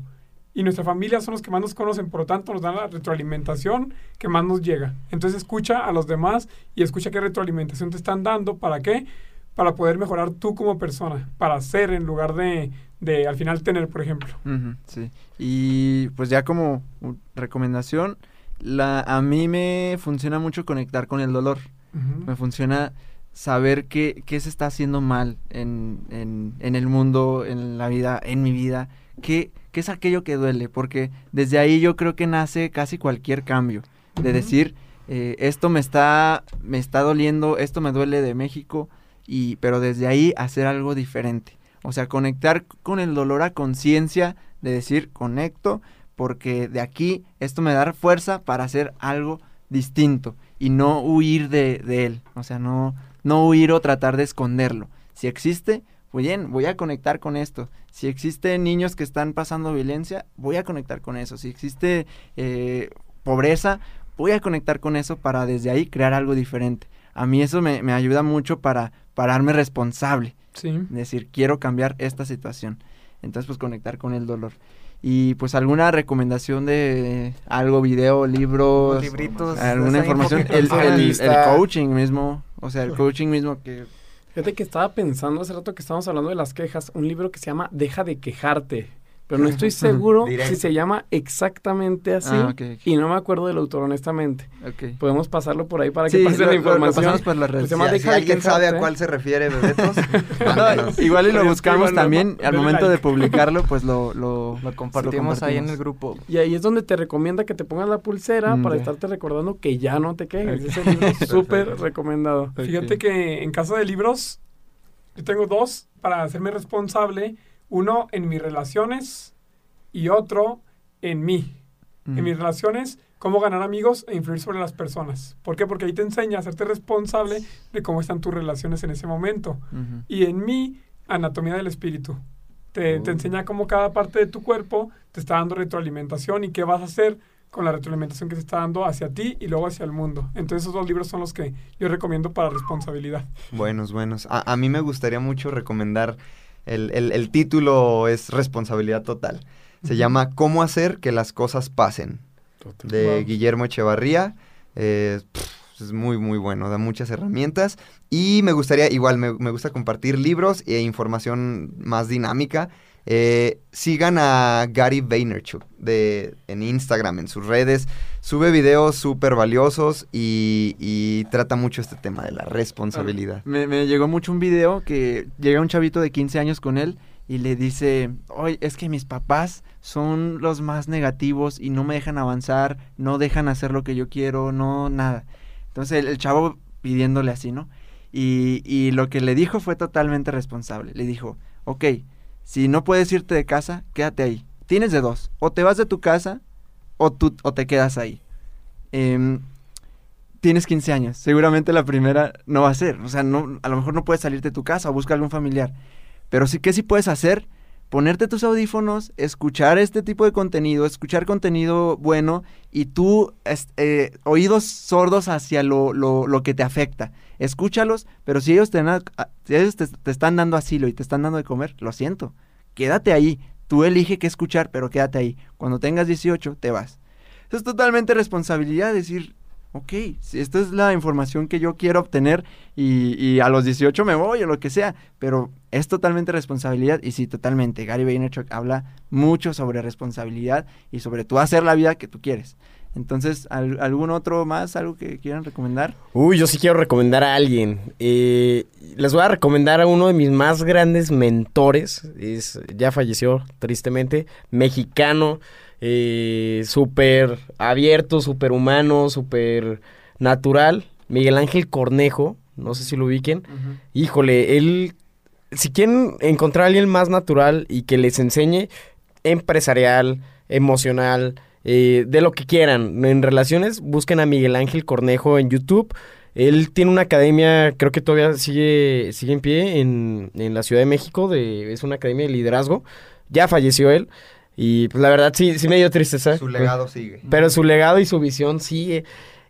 Y nuestra familia son los que más nos conocen, por lo tanto nos dan la retroalimentación que más nos llega. Entonces escucha a los demás y escucha qué retroalimentación te están dando. ¿Para qué? Para poder mejorar tú como persona, para ser en lugar de, de al final tener, por ejemplo. Ujú, sí. Y pues ya como uh, recomendación, la, a mí me funciona mucho conectar con el dolor. Me funciona saber qué, qué se está haciendo mal en, en, en el mundo, en la vida, en mi vida. ¿Qué, qué es aquello que duele? Porque desde ahí yo creo que nace casi cualquier cambio. De decir, eh, esto me está, me está doliendo, esto me duele de México, y, pero desde ahí hacer algo diferente. O sea, conectar con el dolor a conciencia de decir, conecto, porque de aquí esto me da fuerza para hacer algo distinto y no huir de, de él. O sea, no, no huir o tratar de esconderlo. Si existe, pues bien, voy a conectar con esto. Si existen niños que están pasando violencia, voy a conectar con eso. Si existe eh, pobreza, voy a conectar con eso para desde ahí crear algo diferente. A mí eso me, me ayuda mucho para pararme responsable. Sí. Decir, quiero cambiar esta situación. Entonces, pues conectar con el dolor. Y pues alguna recomendación de algo, video, libros, Libritos, alguna información, el, el- el lista. coaching mismo, o sea, el coaching mismo que Fíjate que estaba pensando hace rato que estábamos hablando de las quejas, un libro que se llama Deja de quejarte. Pero no estoy [laughs] seguro si se llama exactamente así Ah, y no me acuerdo del autor honestamente. Ok. Podemos pasarlo por ahí para que Sí, pase lo- la lo- lo información. pasamos por las Pues redes. Si, alguien sabe a cuál se refiere, bebetos, [laughs] No, [laughs] igual y lo buscamos también. Al momento de publicarlo, pues lo, lo, Lo compartimos ahí en el grupo. Y ahí es donde te recomienda que te pongas la pulsera Mm, para ya. estarte recordando que ya no te quejes. Ese libro es súper recomendado. Fíjate que en caso de libros, yo tengo dos para hacerme responsable. Uno en mis relaciones y otro en mí. Mm. En mis relaciones, cómo ganar amigos e influir sobre las personas. ¿Por qué? Porque ahí te enseña a hacerte responsable de cómo están tus relaciones en ese momento. Y en mí, anatomía del espíritu. Te, te enseña cómo cada parte de tu cuerpo te está dando retroalimentación y qué vas a hacer con la retroalimentación que te está dando hacia ti y luego hacia el mundo. Entonces esos dos libros son los que yo recomiendo para responsabilidad. Buenos, buenos. A, a mí me gustaría mucho recomendar, el, el- el título es Responsabilidad Total. Se llama Cómo hacer que las cosas pasen, de Wow. Guillermo Echevarría. Eh, pff, es muy, muy bueno, da muchas herramientas. Y me gustaría, igual, me, me gusta compartir libros e información más dinámica. Eh, sigan a Gary Vaynerchuk de, en Instagram, en sus redes. Sube videos súper valiosos y, y trata mucho este tema de la responsabilidad. Me, me llegó mucho un video que llega un chavito de 15 años con él y le dice, oye, es que mis papás son los más negativos y no me dejan avanzar, no dejan hacer lo que yo quiero, no, nada. Entonces el, el chavo pidiéndole así, ¿no? Y, y lo que le dijo fue totalmente responsable. Le dijo, ok, si no puedes irte de casa, quédate ahí. Tienes de dos, o te vas de tu casa o, tú, o te quedas ahí. Em, tienes 15 años, seguramente la primera no va a ser, o sea, no, a lo mejor no puedes salirte de tu casa o buscar algún familiar, pero sí que sí puedes hacer, ponerte tus audífonos, escuchar este tipo de contenido, escuchar contenido bueno y tú, eh, oídos sordos hacia lo, lo, lo que te afecta, escúchalos, pero si ellos, te, si ellos te, te están dando asilo y te están dando de comer, lo siento, quédate ahí, tú elige qué escuchar, pero quédate ahí, cuando tengas 18 te vas. Es totalmente responsabilidad, decir, ok, si esta es la información que yo quiero obtener y, y a los 18 me voy o lo que sea, pero es totalmente responsabilidad y sí, totalmente. Gary Vaynerchuk habla mucho sobre responsabilidad y sobre tú hacer la vida que tú quieres. Entonces, ¿al- ¿algún otro más, algo que quieran recomendar? Uy, yo sí quiero recomendar a alguien. Eh, les voy a recomendar a uno de mis más grandes mentores. Es, ya falleció, tristemente. Mexicano. eh, súper abierto, súper humano, súper natural. Miguel Ángel Cornejo. No sé si lo ubiquen. Híjole, él. Si quieren encontrar a alguien más natural y que les enseñe empresarial, emocional, eh, de lo que quieran. En relaciones, busquen a Miguel Ángel Cornejo en YouTube. Él tiene una academia, creo que todavía sigue, sigue en pie en, en la Ciudad de México. De, es una academia de liderazgo. Ya falleció él. Y pues la verdad sí, sí me dio tristeza. Su legado sigue. Pero su legado y su visión sigue.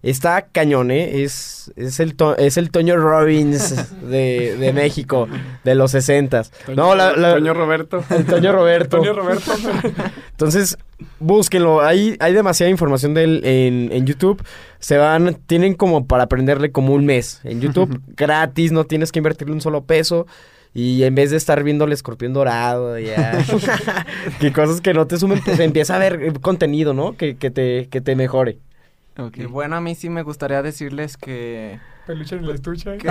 Está cañón, ¿eh? Es, es, el, to- es el Toño Robbins [laughs] de, de México, de los sesentas. No, la, la- Toño Roberto. el Toño Roberto. [laughs] Antonio Roberto. [laughs] Entonces, búsquenlo. Hay, hay demasiada información de él en, en YouTube. Se van, tienen como para aprenderle como un mes. En YouTube, [laughs] gratis, no tienes que invertirle un solo peso. Y en vez de estar viendo el escorpión dorado, ya. [laughs] que cosas que no te sumen, pues empieza a ver eh, contenido, ¿no? Que, que, te, que te mejore. Y bueno, a mí sí me gustaría decirles que... Peluche en el estuche. [laughs]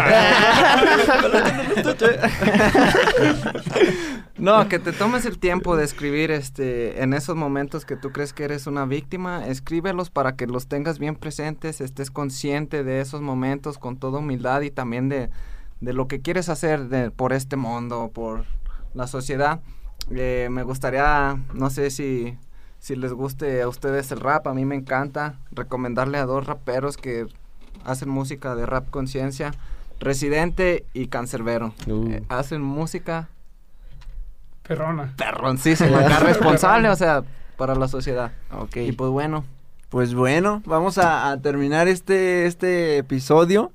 No, que te tomes el tiempo de escribir este en esos momentos que tú crees que eres una víctima, escríbelos para que los tengas bien presentes, estés consciente de esos momentos con toda humildad y también de, de lo que quieres hacer de- por este mundo, por la sociedad. Eh, me gustaría, no sé si, si les guste a ustedes el rap, a mí me encanta recomendarle a dos raperos que hacen música de rap conciencia, Residente y Cancerbero. Uh. Eh, hacen música Perrona. perroncísima, acá [laughs] responsable, o sea, para la sociedad. Ok. Y pues bueno, Pues bueno, vamos a, a terminar este, este episodio.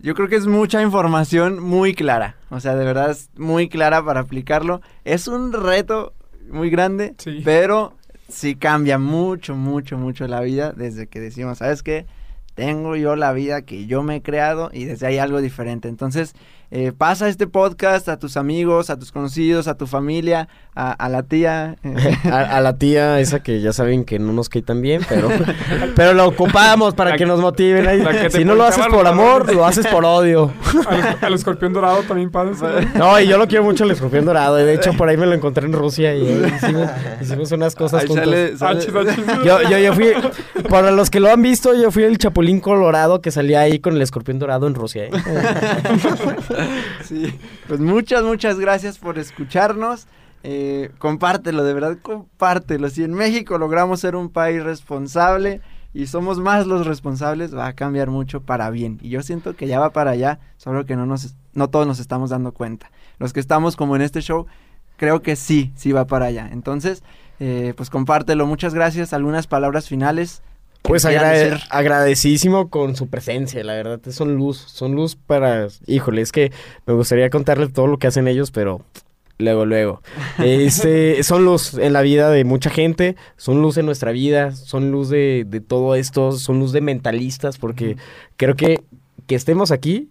Yo creo que es mucha información muy clara. O sea, de verdad es muy clara para aplicarlo. Es un reto muy grande, Sí. pero sí cambia mucho, mucho, mucho la vida desde que decimos, ¿sabes qué? Tengo yo la vida que yo me he creado y desde ahí algo diferente. Entonces, eh, pasa este podcast a tus amigos, a tus conocidos, a tu familia, a, a la tía. eh, [laughs] A, a la tía esa que ya saben que no nos cae tan bien, pero, [laughs] pero lo ocupamos para La que que- nos motiven. ahí. la Si no lo haces por amor, lo haces por odio. [laughs] Al, al escorpión dorado también pasa. No, y yo lo quiero mucho el escorpión dorado. De hecho, por ahí me lo encontré en Rusia y hicimos, hicimos unas cosas juntos. sale- sale- Achis, achis. Yo, yo, yo fui, para los que lo han visto, yo fui el chapulín colorado que salía ahí con el escorpión dorado en Rusia. ¿eh? [laughs] Sí, pues muchas, muchas gracias por escucharnos. Eh, compártelo, de verdad, compártelo. Si en México logramos ser un país responsable y somos más los responsables, va a cambiar mucho para bien. Y yo siento que ya va para allá, solo que no, nos, no todos nos estamos dando cuenta. Los que estamos como en este show, creo que sí, sí va para allá. Entonces, eh, pues compártelo. Muchas gracias. Algunas palabras finales. Pues agrade- agradecidísimo con su presencia, la verdad, son luz, son luz para, híjole, es que me gustaría contarles todo lo que hacen ellos, pero luego, luego. [laughs] Este, son luz en la vida de mucha gente, son luz en nuestra vida, son luz de, de todo esto, son luz de mentalistas, porque creo que que estemos aquí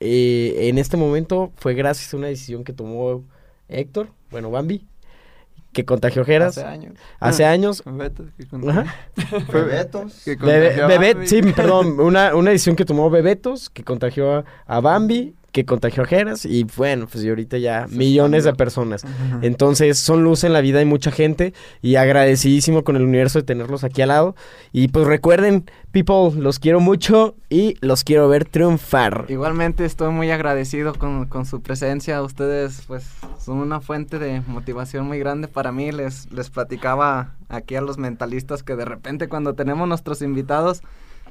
eh, en este momento fue gracias a una decisión que tomó Héctor, bueno, Bambi, que contagió Jeras Hace años. hace años. Beto, que con- Ajá. [laughs] Bebetos. que Bebe- contagió Bambi. sí, perdón, [laughs] una, una edición que tomó Bebetos, que contagió a, a Bambi, que contagió a Jeras, y bueno, pues y ahorita ya millones de personas. Ajá. Entonces, son luz en la vida de mucha gente, y agradecidísimo con el universo de tenerlos aquí al lado. Y pues recuerden, people, los quiero mucho y los quiero ver triunfar. Igualmente estoy muy agradecido con, con su presencia. Ustedes pues son una fuente de motivación muy grande para mí. Les, les platicaba aquí a los mentalistas que de repente cuando tenemos nuestros invitados,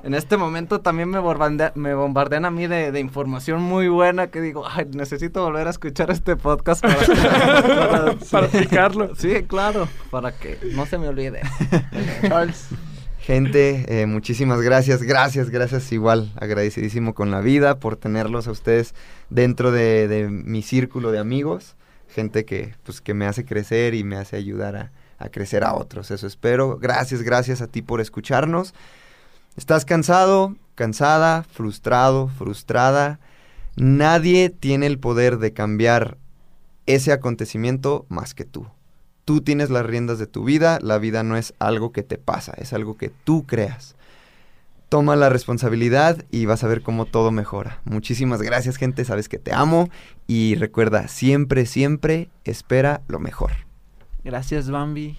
en este momento también me, bombardea- me bombardean a mí de, de información muy buena que digo, ay, necesito volver a escuchar este podcast para, [laughs] para- Para aplicarlo. [laughs] Sí, claro, para que no se me olvide. [laughs] Charles. Gente, eh, muchísimas gracias, gracias, gracias igual, agradecidísimo con la vida por tenerlos a ustedes dentro de, de mi círculo de amigos, gente que, pues, que me hace crecer y me hace ayudar a, a crecer a otros, eso espero. Gracias, gracias a ti por escucharnos. ¿Estás cansado, cansada, frustrado, frustrada? Nadie tiene el poder de cambiar ese acontecimiento más que tú. Tú tienes las riendas de tu vida, la vida no es algo que te pasa, es algo que tú creas. Toma la responsabilidad y vas a ver cómo todo mejora. Muchísimas gracias gente, sabes que te amo y recuerda, siempre, siempre espera lo mejor. Gracias, Bambi.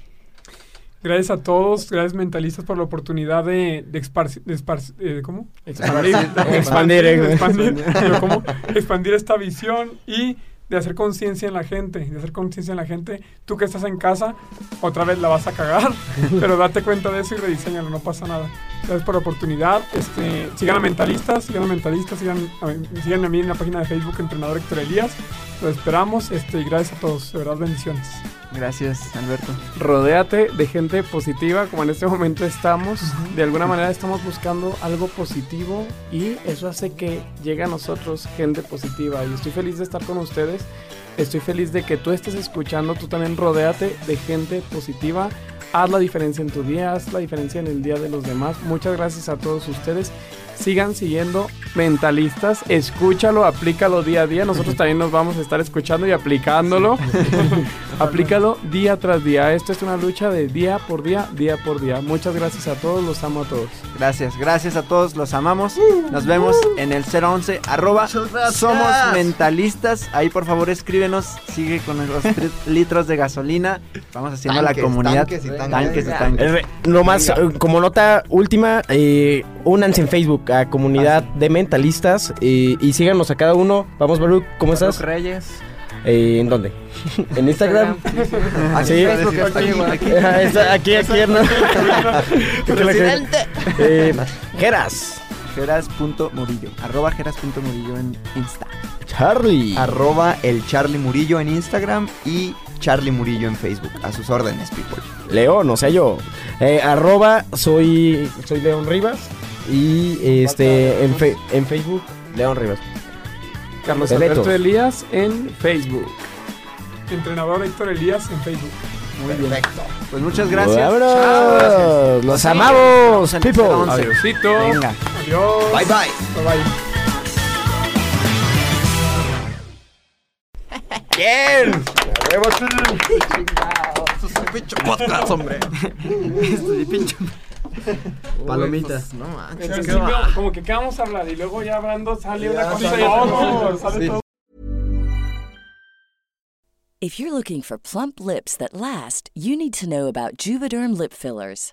Gracias a todos, gracias mentalistas por la oportunidad de, de, esparci- de esparci- eh, ¿cómo? Expandir. Expandir, eh. expandir, pero ¿cómo? expandir esta visión y de hacer conciencia en la gente, de hacer conciencia en la gente. Tú que estás en casa, otra vez la vas a cagar, [laughs] pero date cuenta de eso y rediseñalo, no pasa nada. Gracias por la oportunidad. Este, sigan a Mentalistas, sigan a Mentalistas, sigan a, mí- sigan a mí en la página de Facebook Entrenador Héctor Elías. Lo esperamos este, y gracias a todos, de verdad bendiciones. Gracias, Alberto. Rodéate de gente positiva, como en este momento estamos. De alguna manera estamos buscando algo positivo y eso hace que llegue a nosotros gente positiva. Y estoy feliz de estar con ustedes. Estoy feliz de que tú estés escuchando. Tú también rodéate de gente positiva. Haz la diferencia en tu día, haz la diferencia en el día de los demás. Muchas gracias a todos ustedes. Sigan siguiendo mentalistas, escúchalo, aplícalo día a día. Nosotros también nos vamos a estar escuchando y aplicándolo. [laughs] Aplícalo día tras día. Esto es una lucha de día por día, día por día. Muchas gracias a todos, los amo a todos. Gracias, gracias a todos, los amamos. Nos vemos en el 011 arroba somos mentalistas. Ahí por favor escríbenos, sigue con los [laughs] litros de gasolina. Vamos haciendo Tanques, la comunidad. tanques y tanques. Tanques y tanques. Eh, Nomás, eh, como nota última, eh, únanse en Facebook a comunidad de mentalistas y síganos a cada uno. Vamos, Baruch, ¿cómo estás? Reyes. Eh, ¿En dónde? ¿En [laughs] Instagram? [laughs] Aquí Sí. en Facebook estoy igual. Aquí, aquí, aquí, ¿no? [laughs] Gente- Eh, Geras. Geras.murillo. Arroba geras.murillo en Insta. Charlie. Arroba el Charlie Murillo en Instagram y Charlie Murillo en Facebook. A sus órdenes, people. León, o sea yo. Eh, arroba soy, soy León Rivas. Y este en, fe- en Facebook, León Rivas. Carlos. Alberto Elías en Facebook. Entrenador Héctor Elías en Facebook. Muy bien. Pues muchas gracias. Chao. ¡Los Sí. amamos, people! 011. Adiosito. Venga. Adiós. Bye bye. Bye bye. Bien. Huevo, sí. podcast, hombre. [laughs] Palomitas. No Al manches. principio, como que qué vamos a hablar y luego ya hablando sale una cosa sí, y otra no, sale sí. todo. If you're looking for plump lips that last, you need to know about Juvederm lip fillers.